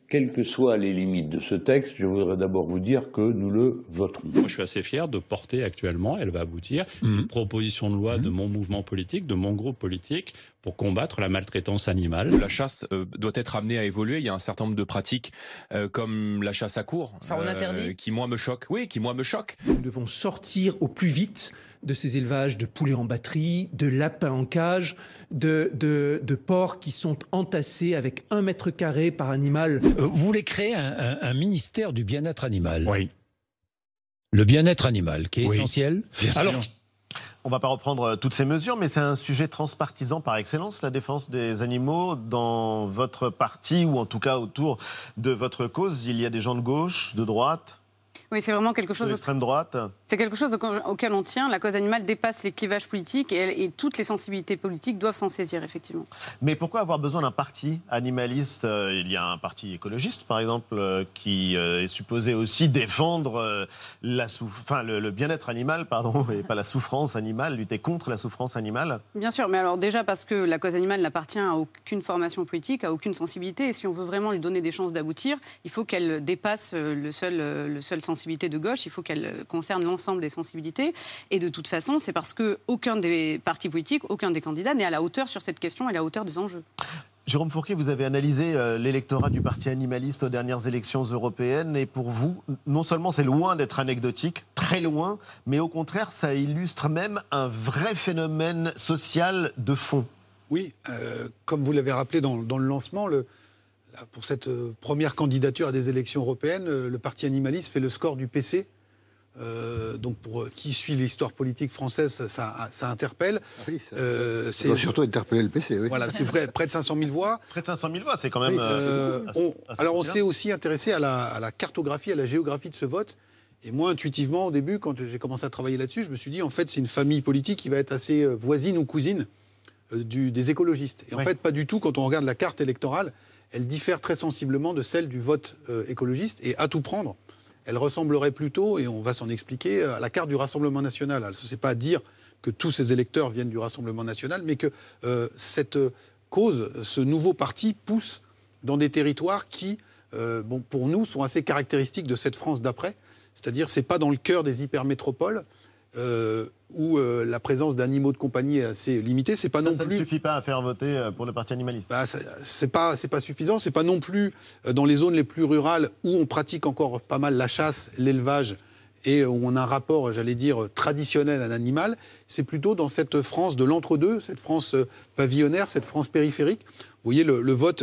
Quelles que soient les limites de ce texte, je voudrais d'abord vous dire que nous le voterons. Moi, je suis assez fier de porter actuellement, elle va aboutir, une proposition de loi de mon mouvement politique, de mon groupe politique, pour combattre la maltraitance animale. La chasse euh, doit être amenée à évoluer. Il y a un certain nombre de pratiques euh, comme la chasse à cours, Ça, on interdit qui moi me choquent. Oui, qui moi me choquent. Nous devons sortir au plus vite de ces élevages de poulets en batterie, de lapins en cage, de, de, de porcs qui sont entassés avec un mètre carré par animal. Euh, Vous voulez créer un, un- un ministère du bien-être animal? Oui. Le bien-être animal, qui est Oui. essentiel? Bien sûr. Alors, On va pas reprendre euh, toutes ces mesures, mais c'est un sujet transpartisan par excellence, la défense des animaux. Dans votre parti, ou en tout cas autour de votre cause, il y a des gens de gauche, de droite, Oui, c'est vraiment quelque chose. d'extrême droite. C'est quelque chose auquel on tient. La cause animale dépasse les clivages politiques et, toutes les sensibilités politiques doivent s'en saisir, effectivement. Mais pourquoi avoir besoin d'un parti animaliste? Euh, Il y a un parti écologiste, par exemple, euh, qui euh, est supposé aussi défendre la souf- enfin, le, le bien-être animal, pardon, et pas la souffrance animale, lutter contre la souffrance animale. Bien sûr, mais alors déjà parce que la cause animale n'appartient à aucune formation politique, à aucune sensibilité, et si on veut vraiment lui donner des chances d'aboutir, il faut qu'elle dépasse le seul, le seul de gauche, il faut qu'elle concerne l'ensemble des sensibilités, et de toute façon, c'est parce que aucun des partis politiques, aucun des candidats n'est à la hauteur sur cette question et à la hauteur des enjeux. Jérôme Fourquet, vous avez analysé euh, l'électorat du parti animaliste aux dernières élections européennes, et pour vous, non seulement c'est loin d'être anecdotique, très loin, mais au contraire, ça illustre même un vrai phénomène social de fond. Oui, euh, comme vous l'avez rappelé dans, dans le lancement, le- pour cette euh, première candidature à des élections européennes, euh, le parti animaliste fait le score du PC. Euh, donc pour qui suit l'histoire politique française, ça, ça- ça interpelle. Euh, Ça doit surtout interpeller le PC, oui. Voilà, c'est vrai, près de 500 000 voix. Près de 500 000 voix, c'est quand même. Oui, euh, on- assez alors on s'est aussi intéressé à la, à la cartographie, à la géographie de ce vote. Et moi, intuitivement, au début, quand j'ai commencé à travailler là-dessus, je me suis dit, en fait, c'est une famille politique qui va être assez voisine ou cousine du- des écologistes. Et en Oui. fait, pas du tout. Quand on regarde la carte électorale, elle diffère très sensiblement de celle du vote euh, écologiste. Et à tout prendre, elle ressemblerait plutôt, et on va s'en expliquer, à la carte du Rassemblement national. Ce n'est pas à dire que tous ces électeurs viennent du Rassemblement national, mais que euh, cette euh, cause, ce nouveau parti pousse dans des territoires qui, pour nous, sont assez caractéristiques de cette France d'après. C'est-à-dire, c'est pas dans le cœur des hypermétropoles euh, où euh, la présence d'animaux de compagnie est assez limitée. C'est pas Ça, non ça plus. ne suffit pas à faire voter euh, pour le parti animaliste. Bah, ça- c'est pas c'est pas suffisant. C'est pas non plus dans les zones les plus rurales où on pratique encore pas mal la chasse, l'élevage et où on a un rapport, j'allais dire, traditionnel à l'animal. C'est plutôt dans cette France de l'entre-deux, cette France pavillonnaire, cette France périphérique. Vous voyez, le, le vote.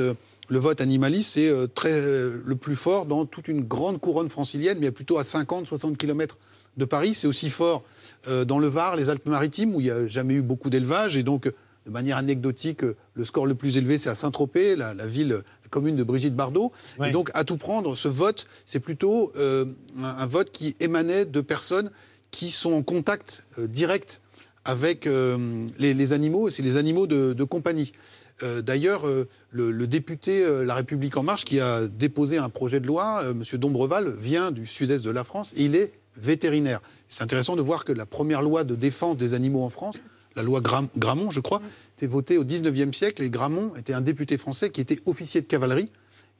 le vote animaliste, euh, très le plus fort dans toute une grande couronne francilienne, mais plutôt à 50-60 km de Paris. C'est aussi fort euh, dans le Var, les Alpes-Maritimes, où il n'y a jamais eu beaucoup d'élevage. Et donc, de manière anecdotique, euh, le score le plus élevé, c'est à Saint-Tropez, la, la ville, la commune de Brigitte Bardot. Ouais. Et donc, à tout prendre, ce vote, c'est plutôt euh, un, un vote qui émanait de personnes qui sont en contact euh, direct avec euh, les, les animaux, et c'est les animaux de, de compagnie. D'ailleurs, le, le député La République En Marche qui a déposé un projet de loi, M. Dombreval, vient du sud-est de la France et il est vétérinaire. C'est intéressant de voir que la première loi de défense des animaux en France, la loi Gram- Gramont, je crois, était votée au 19e siècle et Gramont était un député français qui était officier de cavalerie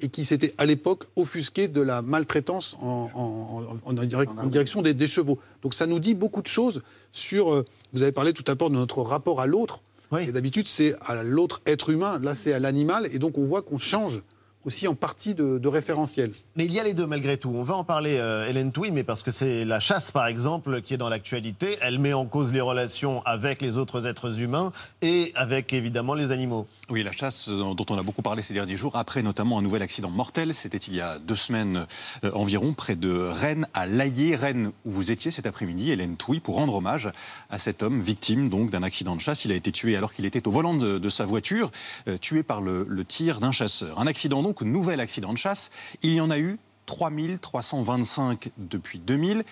et qui s'était à l'époque offusqué de la maltraitance en, en- en- en direct- en direction des, des chevaux. Donc ça nous dit beaucoup de choses sur, euh, vous avez parlé tout à l'heure de notre rapport à l'autre, et d'habitude c'est à l'autre être humain, là c'est à l'animal, et donc on voit qu'on change aussi en partie de, de référentiel. Mais il y a les deux malgré tout. On va en parler, euh, Hélène Touy, mais parce que c'est la chasse, par exemple, qui est dans l'actualité. Elle met en cause les relations avec les autres êtres humains et avec évidemment les animaux. Oui, la chasse euh, dont on a beaucoup parlé ces derniers jours, après notamment un nouvel accident mortel, c'était il y a deux semaines euh, environ, près de Rennes, à Laillé, Rennes, où vous étiez cet après-midi, Hélène Touy, pour rendre hommage à cet homme victime donc d'un accident de chasse. Il a été tué alors qu'il était au volant de, de sa voiture, euh, tué par le, le tir d'un chasseur. Un accident donc, nouvel accident de chasse. Il y en a eu 3325 depuis 2000.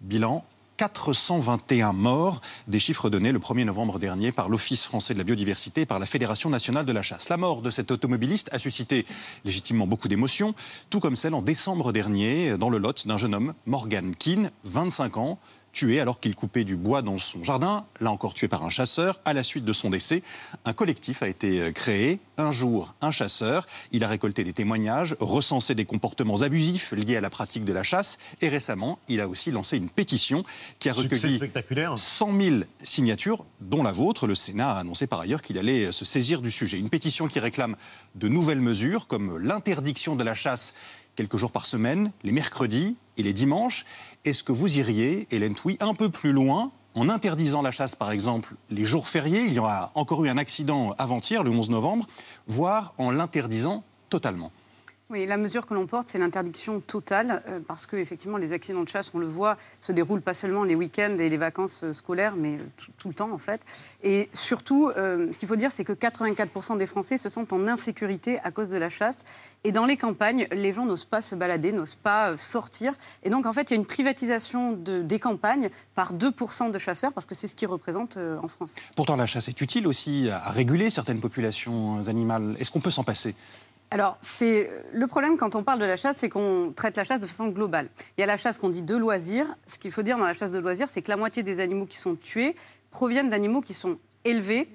Bilan 421 morts, des chiffres donnés le 1er novembre dernier par l'Office français de la biodiversité et par la Fédération nationale de la chasse. La mort de cet automobiliste a suscité légitimement beaucoup d'émotions, tout comme celle en décembre dernier dans le Lot d'un jeune homme, Morgan Keane, 25 ans, tué alors qu'il coupait du bois dans son jardin, là encore tué par un chasseur. À la suite de son décès, un collectif a été euh, créé. Un jour, un chasseur, il a récolté des témoignages, recensé des comportements abusifs liés à la pratique de la chasse, et récemment, il a aussi lancé une pétition qui a recueilli spectaculaire. 100 000 signatures, dont la vôtre. Le Sénat a annoncé par ailleurs qu'il allait se saisir du sujet. Une pétition qui réclame de nouvelles mesures, comme l'interdiction de la chasse quelques jours par semaine, les mercredis et les dimanches. Est-ce que vous iriez, Hélène Touy, un peu plus loin en interdisant la chasse, par exemple, les jours fériés, il y aura encore eu un accident avant-hier, le 11 novembre, voire en l'interdisant totalement? Oui, la mesure que l'on porte, c'est l'interdiction totale, euh, parce que effectivement, les accidents de chasse, on le voit, se déroulent pas seulement les week-ends et les vacances euh, scolaires, mais euh, tout, le temps en fait. Et surtout, ce qu'il faut dire, c'est que 84% des Français se sentent en insécurité à cause de la chasse. Et dans les campagnes, les gens n'osent pas se balader, n'osent pas sortir. Et donc, en fait, il y a une privatisation de- des campagnes par 2% de chasseurs, parce que c'est ce qu'ils représentent euh, en France. Pourtant, la chasse est utile aussi à réguler certaines populations animales. Est-ce qu'on peut s'en passer? Alors, c'est le problème quand on parle de la chasse, c'est qu'on traite la chasse de façon globale. Il y a la chasse qu'on dit de loisirs. Ce qu'il faut dire dans la chasse de loisirs, c'est que la moitié des animaux qui sont tués proviennent d'animaux qui sont élevés,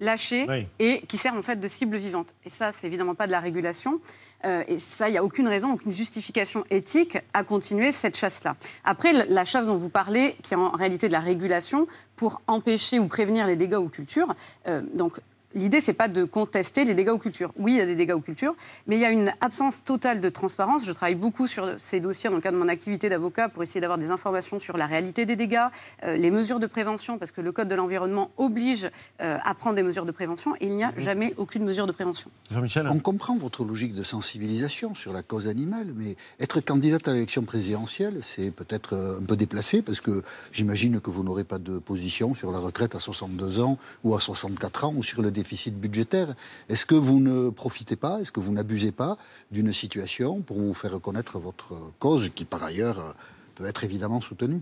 lâchés Oui. et qui servent en fait de cible vivante. Et ça, c'est évidemment pas de la régulation. Euh, et ça, il n'y a aucune raison, aucune justification éthique à continuer cette chasse-là. Après, la- la chasse dont vous parlez, qui est en réalité de la régulation, pour empêcher ou prévenir les dégâts aux cultures, euh, donc L'idée, c'est pas de contester les dégâts aux cultures. Oui, il y a des dégâts aux cultures, mais il y a une absence totale de transparence. Je travaille beaucoup sur ces dossiers dans le cadre de mon activité d'avocat pour essayer d'avoir des informations sur la réalité des dégâts, euh, les mesures de prévention, parce que le Code de l'environnement oblige euh, à prendre des mesures de prévention, et il n'y a jamais aucune mesure de prévention. Jean-Michel On comprend votre logique de sensibilisation sur la cause animale, mais être candidate à l'élection présidentielle, c'est peut-être euh, un peu déplacé, parce que j'imagine que vous n'aurez pas de position sur la retraite à 62 ans ou à 64 ans ou sur le déficit budgétaire. Est-ce que vous ne profitez pas, est-ce que vous n'abusez pas d'une situation pour vous faire reconnaître votre cause, qui par ailleurs euh, peut être évidemment soutenue?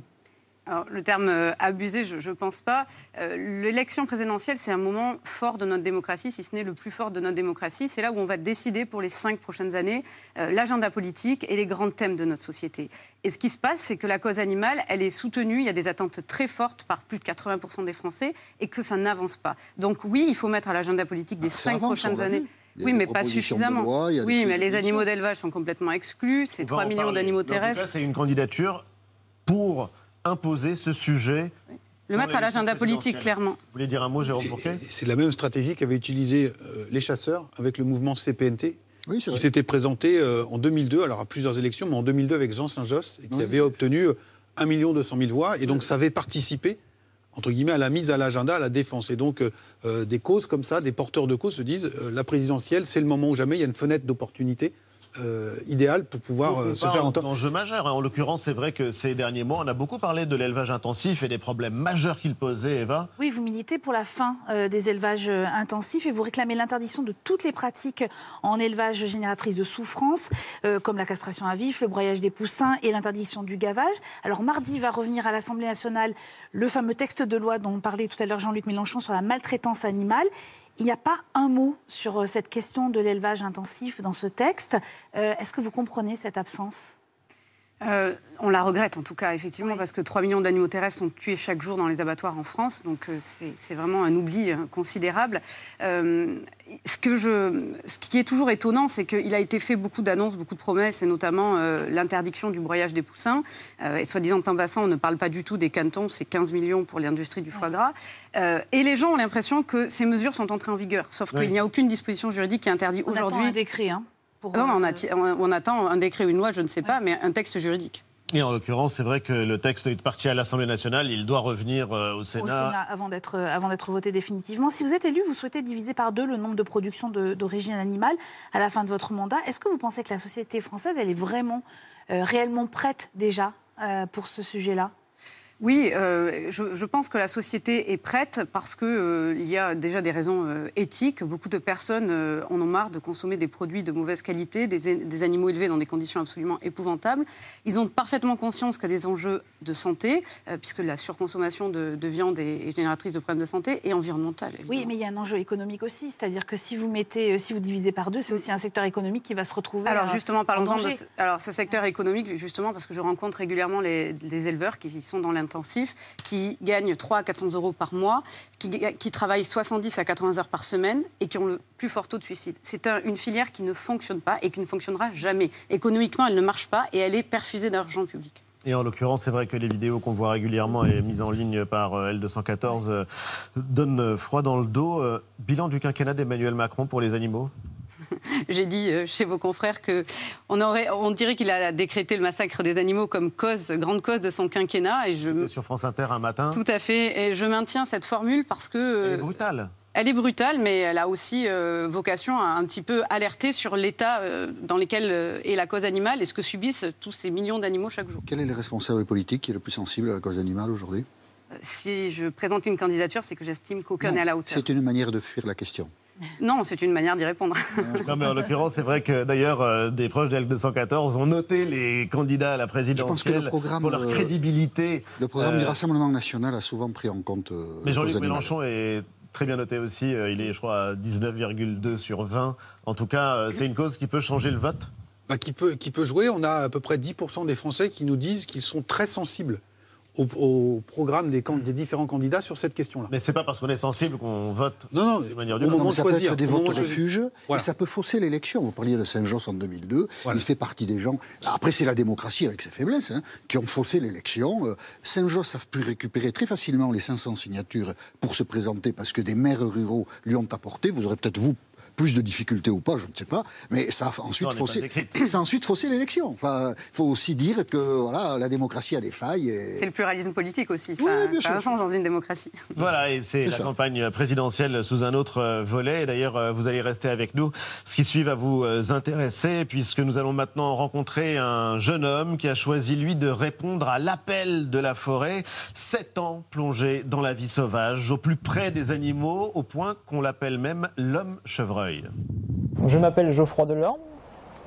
Alors, le terme euh, abusé, je ne pense pas. Euh, L'élection présidentielle, c'est un moment fort de notre démocratie, si ce n'est le plus fort de notre démocratie. C'est là où on va décider pour les cinq prochaines années euh, l'agenda politique et les grands thèmes de notre société. Et ce qui se passe, c'est que la cause animale, elle est soutenue, il y a des attentes très fortes par plus de 80% des Français, et que ça n'avance pas. Donc oui, il faut mettre à l'agenda politique des Ah, cinq avance, prochaines années. vu. Il y a Oui, des mais pas suffisamment. loi, il y a des oui, mais les animaux d'élevage sont complètement exclus. C'est On va 3 en millions d'animaux Mais en tout cas, terrestres. c'est une candidature pour imposer ce sujet. Le mettre à l'agenda politique, clairement. Vous voulez dire un mot, Jérôme Bourquet C'est la même stratégie qu'avaient utilisé euh, les chasseurs avec le mouvement CPNT. Oui, qui s'était présenté euh, en 2002, alors à plusieurs élections, mais en 2002 avec Jean Saint-Josse, et qui Oui. avait obtenu euh, 1 million 200 000 voix, et donc ça avait participé, entre guillemets, à la mise à l'agenda, à la défense. Et donc euh, des causes comme ça, des porteurs de causes se disent, euh, la présidentielle, c'est le moment où jamais, il y a une fenêtre d'opportunité euh, idéale pour pouvoir euh, On se faire entendre. d'enjeux majeurs. hein. En l'occurrence, c'est vrai que ces derniers mois, on a beaucoup parlé de l'élevage intensif et des problèmes majeurs qu'il posait, Eva. Oui, vous militez pour la fin euh, des élevages intensifs et vous réclamez l'interdiction de toutes les pratiques en élevage génératrices de souffrance, euh, comme la castration à vif, le broyage des poussins et l'interdiction du gavage. Alors mardi va revenir à l'Assemblée nationale le fameux texte de loi dont parlait tout à l'heure Jean-Luc Mélenchon sur la maltraitance animale. Il n'y a pas un mot sur euh, cette question de l'élevage intensif dans ce texte. Euh, Est-ce que vous comprenez cette absence? Euh, on la regrette en tout cas, effectivement, parce que 3 millions d'animaux terrestres sont tués chaque jour dans les abattoirs en France, donc euh, c'est c'est vraiment un oubli euh, considérable. Euh, ce, que je, ce qui est toujours étonnant, c'est qu'il a été fait beaucoup d'annonces, beaucoup de promesses, et notamment euh, l'interdiction du broyage des poussins. Euh, et soit disant en passant, on ne parle pas du tout des cantons, c'est 15 millions pour l'industrie du foie gras. Euh, et les gens ont l'impression que ces mesures sont entrées en vigueur, sauf Oui. qu'il n'y a aucune disposition juridique qui interdit On attend aujourd'hui. un décret. Hein, pour, Non, non, on, euh, atti- on- attend un décret ou une loi, je ne sais pas, mais un texte juridique. Et en l'occurrence, c'est vrai que le texte est parti à l'Assemblée nationale. Il doit revenir euh, au au Sénat. Sénat avant d'être euh, avant d'être voté définitivement. Si vous êtes élu, vous souhaitez diviser par deux le nombre de productions de- d'origine animale à la fin de votre mandat. Est-ce que vous pensez que la société française, elle est vraiment euh, réellement prête déjà euh, pour ce sujet-là? Oui, euh, je, je pense que la société est prête parce que euh, il y a déjà des raisons euh, éthiques. Beaucoup de personnes en ont marre de consommer des produits de mauvaise qualité, des, des animaux élevés dans des conditions absolument épouvantables. Ils ont parfaitement conscience qu'il y a des enjeux de santé, puisque la surconsommation de, de viande est, est génératrice de problèmes de santé et environnementale. Oui, mais il y a un enjeu économique aussi, c'est-à-dire que si vous mettez, si vous divisez par deux, c'est aussi un secteur économique qui va se retrouver. Alors justement, en parlons-en de danger. ce, alors, ce secteur économique, justement, parce que je rencontre régulièrement les, les éleveurs qui sont dans l'intensif, qui gagnent 300 à 400 euros par mois, qui, travaillent 70 à 80 heures par semaine et qui ont le plus fort taux de suicide. C'est un- une filière qui ne fonctionne pas et qui ne fonctionnera jamais. Économiquement, elle ne marche pas et elle est perfusée d'argent public. Et en l'occurrence, c'est vrai que les vidéos qu'on voit régulièrement et mises en ligne par euh, L214 euh, donnent euh, froid dans le dos. Bilan du quinquennat d'Emmanuel Macron pour les animaux? J'ai dit euh, chez vos confrères que on aurait, on dirait qu'il a décrété le massacre des animaux comme cause, grande cause de son quinquennat. Et je Sur France Inter un matin. Tout à fait. Et je maintiens cette formule parce que. Elle est brutale. Elle est brutale, mais elle a aussi euh, vocation à un petit peu alerter sur l'état euh, dans lequel euh, est la cause animale et ce que subissent tous ces millions d'animaux chaque jour. Quel est le responsable politique qui est le plus sensible à la cause animale aujourd'hui? Si je présente une candidature, c'est que j'estime qu'aucun n'est à la hauteur. C'est une manière de fuir la question. Non, c'est une manière d'y répondre. Non, mais en l'occurrence, c'est vrai que d'ailleurs, euh, des proches d'L214 ont noté les candidats à la Je pense que présidentielle le programme, pour leur euh, crédibilité. Le programme Euh, du Rassemblement national a souvent pris en compte. euh, Mais Jean-Luc. Mélenchon est très bien noté aussi. Euh, Il est, je crois, à 19,2 sur 20. En tout cas, euh, c'est une cause qui peut changer le vote? Bah, qui, peut, qui peut jouer. On a à peu près 10% des Français qui nous disent qu'ils sont très sensibles au, au programme des, différents candidats sur cette question-là. Mais c'est pas parce qu'on est sensible qu'on vote non, non, de manière au durable. moment Non, de ça peut choisir, être des votes Voilà. et ça peut fausser l'élection. Vous parliez de Saint-Josse en 2002. Il fait partie des gens. Après, c'est la démocratie avec ses faiblesses hein, qui ont faussé l'élection. Euh, Saint-Josse a pu récupérer très facilement les 500 signatures pour se présenter parce que des maires ruraux lui ont apporté. Vous aurez peut-être vous plus de difficultés ou pas, je ne sais pas, mais ça a ensuite faussé, ça a ensuite faussé l'élection. Enfin, il faut aussi dire que voilà, la démocratie a des failles. et- C'est le pluralisme politique aussi, ça, Oui, bien ça a un sens dans une démocratie. Voilà, et c'est la ça. campagne présidentielle sous un autre euh, volet. Et D'ailleurs, euh, vous allez rester avec nous. Ce qui suit va vous euh, intéresser, puisque nous allons maintenant rencontrer un jeune homme qui a choisi, lui, de répondre à l'appel de la forêt. Sept ans plongé dans la vie sauvage, au plus près des animaux, au point qu'on l'appelle même l'homme chevreuil. Je m'appelle Geoffroy Delorme.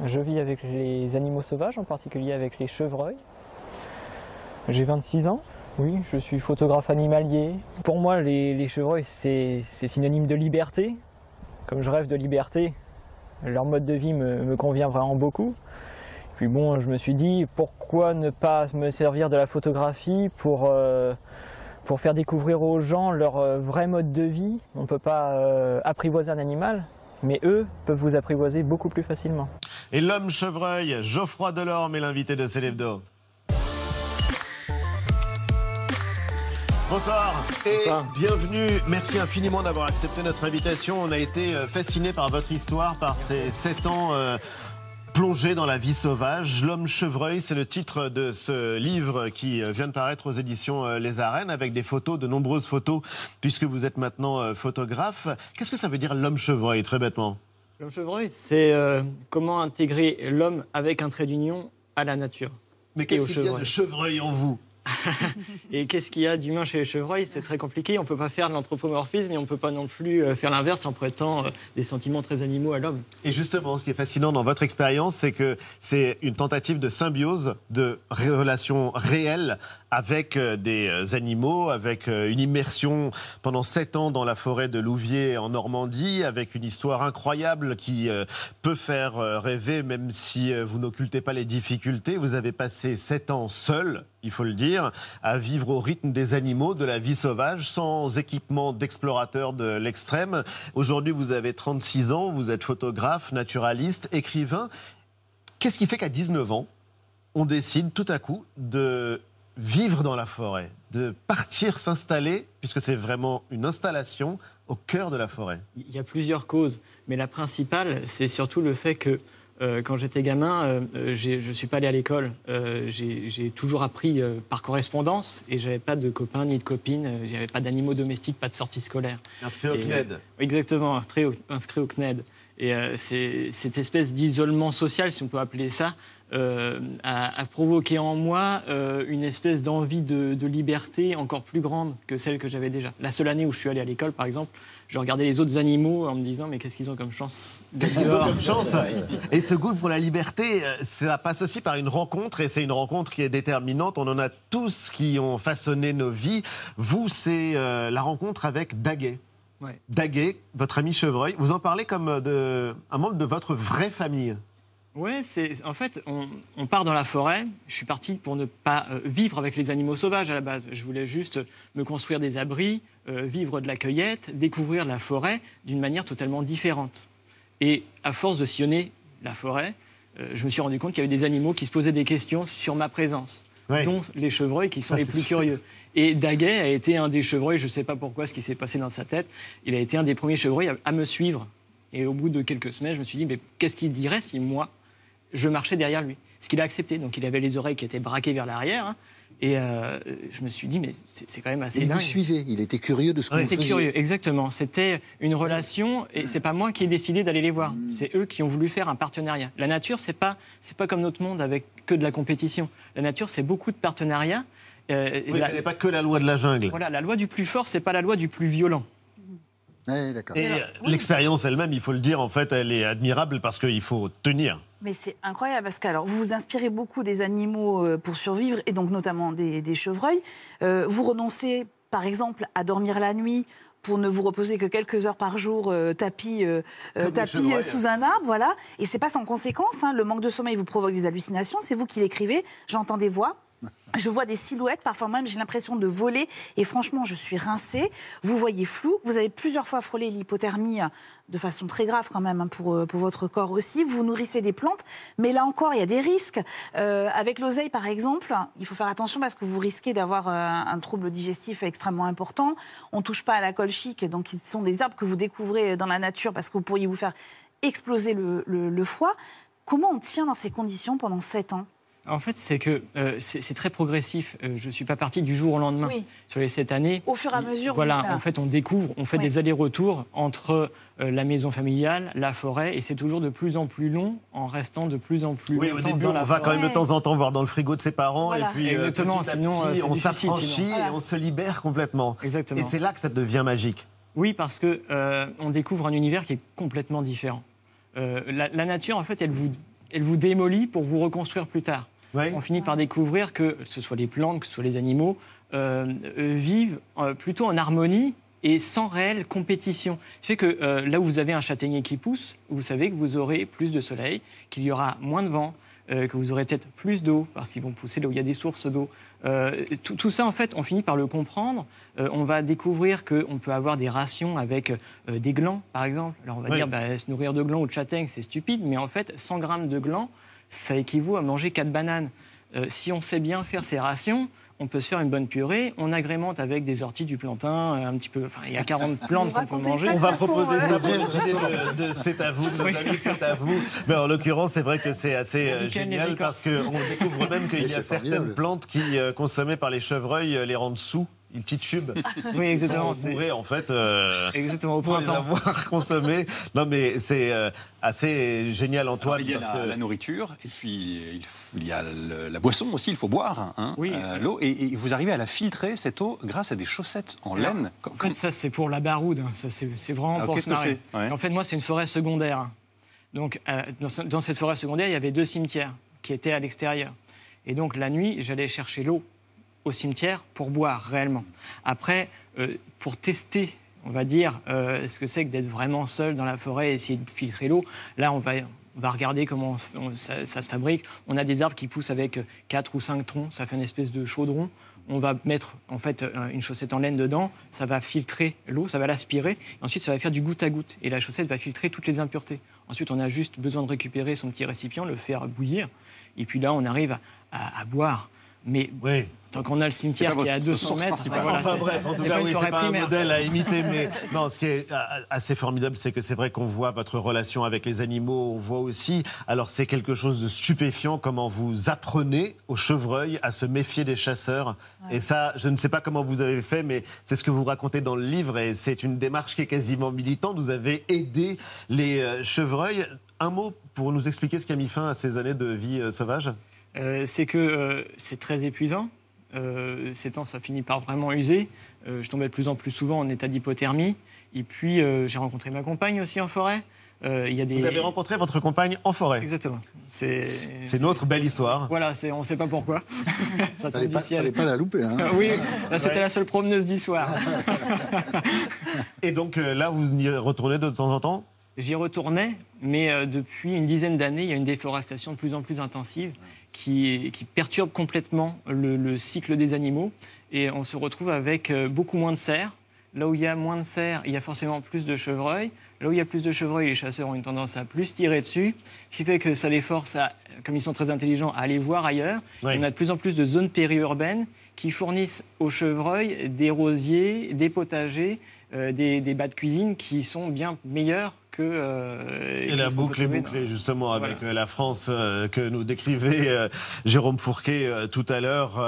Je vis avec les animaux sauvages, en particulier avec les chevreuils. J'ai 26 ans. Oui, je suis photographe animalier. Pour moi, les, chevreuils, c'est synonyme de liberté. Comme je rêve de liberté, leur mode de vie me, me convient vraiment beaucoup. Puis bon, je me suis dit, pourquoi ne pas me servir de la photographie pour, euh, pour faire découvrir aux gens leur euh, vrai mode de vie? On ne peut pas euh, apprivoiser un animal, mais eux peuvent vous apprivoiser beaucoup plus facilement. Et l'homme chevreuil, Geoffroy Delorme, est l'invité de Célébdo. Bonsoir et bienvenue. Merci infiniment d'avoir accepté notre invitation. On a été euh, fascinés par votre histoire, par ces sept ans plongés dans la vie sauvage. L'homme chevreuil, c'est le titre de ce livre qui euh, vient de paraître aux éditions euh, Les Arènes avec des photos, de nombreuses photos, puisque vous êtes maintenant euh, photographe. Qu'est-ce que ça veut dire l'homme chevreuil, très bêtement? L'homme chevreuil, c'est euh, comment intégrer l'homme avec un trait d'union à la nature. Mais qu'est-ce qu'il y a de chevreuil en vous? Et qu'est-ce qu'il y a d'humain chez les chevreuils? C'est très compliqué. On ne peut pas faire de l'anthropomorphisme et on ne peut pas non plus euh, faire l'inverse en prêtant euh, des sentiments très animaux à l'homme. Et justement, ce qui est fascinant dans votre expérience, c'est que c'est une tentative de symbiose, de relations réelles avec euh, des animaux, avec une immersion pendant sept ans dans la forêt de Louviers en Normandie, avec une histoire incroyable qui peut faire rêver, même si vous n'occultez pas les difficultés. Vous avez passé sept ans seul, il faut le dire, à vivre au rythme des animaux, de la vie sauvage, sans équipement d'explorateur de l'extrême. Aujourd'hui, vous avez 36 ans, vous êtes photographe, naturaliste, écrivain. Qu'est-ce qui fait qu'à 19 ans, on décide tout à coup de vivre dans la forêt, de partir s'installer, puisque c'est vraiment une installation au cœur de la forêt? Il y a plusieurs causes, mais la principale, c'est surtout le fait que euh, quand j'étais gamin, euh, euh, je ne suis pas allé à l'école. Euh, J'ai toujours appris par correspondance et j'avais pas de copains ni de copines. J'avais pas d'animaux domestiques, pas de sortie scolaire. Inscrit au Et, CNED. exactement, inscrit au, inscrit au CNED. Et c'est- cette espèce d'isolement social, si on peut appeler ça, euh, a, a provoqué en moi euh, une espèce d'envie de, de liberté encore plus grande que celle que j'avais déjà. La seule année où je suis allé à l'école, par exemple, je regardais les autres animaux en me disant mais qu'est-ce qu'ils ont comme chance Qu'est-ce qu'ils ont comme chance Et ce goût pour la liberté, euh, ça passe aussi par une rencontre, et c'est une rencontre qui est déterminante. On en a tous qui ont façonné nos vies. Vous, c'est euh, la rencontre avec Daguet. Ouais. Daguet, votre ami chevreuil, vous en parlez comme de, un membre de votre vraie famille. Ouais, c'est en fait, on, on part dans la forêt. Je suis parti pour ne pas euh, vivre avec les animaux sauvages à la base. Je voulais juste me construire des abris, euh, vivre de la cueillette, découvrir la forêt d'une manière totalement différente. Et à force de sillonner la forêt, euh, je me suis rendu compte qu'il y avait des animaux qui se posaient des questions sur ma présence, Ouais. dont les chevreuils qui sont Ça, les plus sûr. curieux. Et Daguet a été un des chevreuils, je ne sais pas pourquoi, ce qui s'est passé dans sa tête. Il a été un des premiers chevreuils à, à me suivre. Et au bout de quelques semaines, je me suis dit, mais qu'est-ce qu'il dirait si moi, je marchais derrière lui ce qu'il a accepté. Donc il avait les oreilles qui étaient braquées vers l'arrière. hein. Et euh, je me suis dit, mais c'est c'est quand même assez Il dingue. vous suivait, il était curieux de ce que Il vous était curieux, exactement. C'était une relation, et c'est pas moi qui ai décidé d'aller les voir. C'est eux qui ont voulu faire un partenariat. La nature, c'est pas, c'est pas comme notre monde avec que de la compétition. La nature, c'est beaucoup de partenariats. Euh, Oui, la- ce n'est pas que la loi de la jungle. Voilà, la loi du plus fort, c'est pas la loi du plus violent. Et euh, l'expérience elle-même, il faut le dire, en fait, elle est admirable parce qu'il faut tenir. Mais c'est incroyable parce que alors, vous vous inspirez beaucoup des animaux euh, pour survivre et donc notamment des, des chevreuils. Euh, vous renoncez par exemple à dormir la nuit pour ne vous reposer que quelques heures par jour euh, tapis, euh, euh, tapis euh, sous un arbre, voilà. Et c'est pas sans conséquence. hein. Le manque de sommeil vous provoque des hallucinations. C'est vous qui l'écrivez. J'entends des voix. Je vois des silhouettes, parfois même j'ai l'impression de voler et franchement je suis rincée. Vous voyez flou, vous avez plusieurs fois frôlé l'hypothermie euh, de façon très grave quand même hein, pour, euh, pour votre corps aussi. Vous nourrissez des plantes, mais là encore il y a des risques. Euh, avec l'oseille par exemple, il faut faire attention parce que vous risquez d'avoir un trouble digestif extrêmement important. On touche pas à la colchique, donc ce sont des arbres que vous découvrez dans la nature parce que vous pourriez vous faire exploser le, le- le foie. Comment on tient dans ces conditions pendant 7 ans? En fait, c'est que euh, c'est très progressif. Euh, je ne suis pas parti du jour au lendemain. Oui. Sur les sept années, Au fur et à mesure, voilà, en fait, on découvre, on fait des allers-retours entre euh, la maison familiale, la forêt, et c'est toujours de plus en plus long en restant de plus en plus Oui, au début, dans on la va quand même de temps en temps voir dans le frigo de ses parents, Voilà. et puis euh, Exactement, petit à sinon, petit, euh, on s'affranchit et on se libère complètement. Exactement. Et c'est là que ça devient magique. Oui, parce que euh, on découvre un univers qui est complètement différent. Euh, la, la nature, en fait, elle vous, elle vous démolit pour vous reconstruire plus tard. On finit par découvrir que ce soit les plantes, que ce soit les animaux, euh, euh, vivent euh, plutôt en harmonie et sans réelle compétition. Ce qui fait que euh, là où vous avez un châtaignier qui pousse, vous savez que vous aurez plus de soleil, qu'il y aura moins de vent, que vous aurez peut-être plus d'eau, parce qu'ils vont pousser là où il y a des sources d'eau. Euh, tout, tout ça, en fait, on finit par le comprendre. Euh, on va découvrir qu'on peut avoir des rations avec euh, des glands, par exemple. Alors on va Oui. dire, bah, se nourrir de glands ou de châtaignes, c'est stupide, mais en fait, 100 grammes de glands, ça équivaut à manger 4 bananes. Euh, si on sait bien faire ces rations, on peut se faire une bonne purée. On agrémente avec des orties, du plantain, euh, un petit peu. Enfin, il y a 40 plantes qu'on peut manger. On va proposer ça pour le dîner de, de C'est à vous, de Oui. de C'est à vous. Mais en l'occurrence, c'est vrai que c'est assez euh, génial parce qu'on découvre même qu'il y a certaines formidable. plantes qui, euh, consommées par les chevreuils, euh, les rendent sous. Ils titubent. Oui, exactement, Ils sont c'est- bourrés, en fait. euh, Exactement, au pour les printemps. avoir consommés. Non, mais c'est euh, assez génial, Antoine. il y a parce la, que- la nourriture, et puis il, y a le- la boisson aussi, il faut boire hein, euh, l'eau, et, et vous arrivez à la filtrer, cette eau, grâce à des chaussettes en Alors, laine. En fait, ça, c'est pour la baroude. Ça, c'est c'est vraiment Alors, pour qu'est-ce se que marrer. c'est? Ouais. En fait, moi, c'est une forêt secondaire. Donc, euh, dans cette forêt secondaire, il y avait deux cimetières qui étaient à l'extérieur. Et donc, la nuit, j'allais chercher l'eau au cimetière pour boire réellement. Après, euh, pour tester, on va dire, euh, ce que c'est que d'être vraiment seul dans la forêt et essayer de filtrer l'eau, là, on va, regarder comment ça, se fabrique. On a des arbres qui poussent avec 4 ou 5 troncs, ça fait une espèce de chaudron. On va mettre en fait euh, une chaussette en laine dedans, ça va filtrer l'eau, ça va l'aspirer. Ensuite, ça va faire du goutte à goutte et la chaussette va filtrer toutes les impuretés. Ensuite, on a juste besoin de récupérer son petit récipient, le faire bouillir, et puis là, on arrive à boire. Mais tant qu'on a le cimetière qui est à votre 200 source mètres, voilà, enfin c'est- bref, en tout cas, oui, c'est pas un modèle à imiter, mais non, ce qui est euh, assez formidable, c'est que c'est vrai qu'on voit votre relation avec les animaux, on voit aussi, alors c'est quelque chose de stupéfiant, comment vous apprenez aux chevreuils à se méfier des chasseurs. Et ça, je ne sais pas comment vous avez fait, mais c'est ce que vous racontez dans le livre, et c'est une démarche qui est quasiment militante. Vous avez aidé les euh, chevreuils. Un mot pour nous expliquer ce qui a mis fin à ces années de vie euh, sauvage? Euh, c'est que euh, c'est très épuisant. Euh, ces temps, ça finit par vraiment user. Euh, je tombais de plus en plus souvent en état d'hypothermie. Et puis, euh, j'ai rencontré ma compagne aussi en forêt. Euh, il y a des... Vous avez rencontré votre compagne en forêt Exactement. C'est autre belle histoire. Voilà, on ne sait pas pourquoi. ça tombe du pas, ciel. fallait pas la louper. Hein. oui, là, c'était la seule promeneuse du soir. Et donc là, vous y retournez de temps en temps? J'y retournais, mais euh, depuis une dizaine d'années, il y a une déforestation de plus en plus intensive qui, qui perturbe complètement le, le cycle des animaux. Et on se retrouve avec euh, beaucoup moins de cerfs. Là où il y a moins de cerfs, il y a forcément plus de chevreuils. Là où il y a plus de chevreuils, les chasseurs ont une tendance à plus tirer dessus, ce qui fait que ça les force, à, comme ils sont très intelligents, à aller voir ailleurs. Oui. On a de plus en plus de zones périurbaines qui fournissent aux chevreuils des rosiers, des potagers, euh, des, des bas de cuisine qui sont bien meilleurs que. euh, Et la boucle est bouclée justement avec Voilà. euh, la France euh, que nous décrivait euh, Jérôme Fourquet tout à l'heure.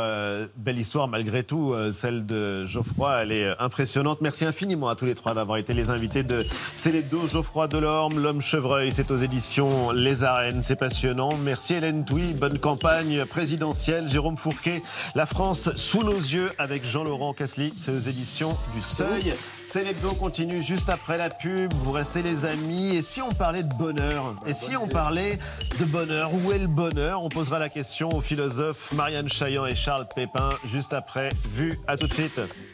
Belle histoire malgré tout, celle de Geoffroy, elle est impressionnante. Merci infiniment à tous les trois d'avoir été les invités de C'est. Geoffroy Delorme, l'homme chevreuil, c'est aux éditions Les Arènes, c'est passionnant. Merci Hélène Touy, bonne campagne présidentielle. Jérôme Fourquet, La France sous nos yeux avec Jean-Laurent Casely, c'est aux éditions du Seuil. C'est l'hebdo continue juste après la pub. Vous restez les amis. Et si on parlait de bonheur Et si on parlait de bonheur Où est le bonheur On posera la question aux philosophes Marianne Chaillan et Charles Pépin juste après. Vu, à tout de suite.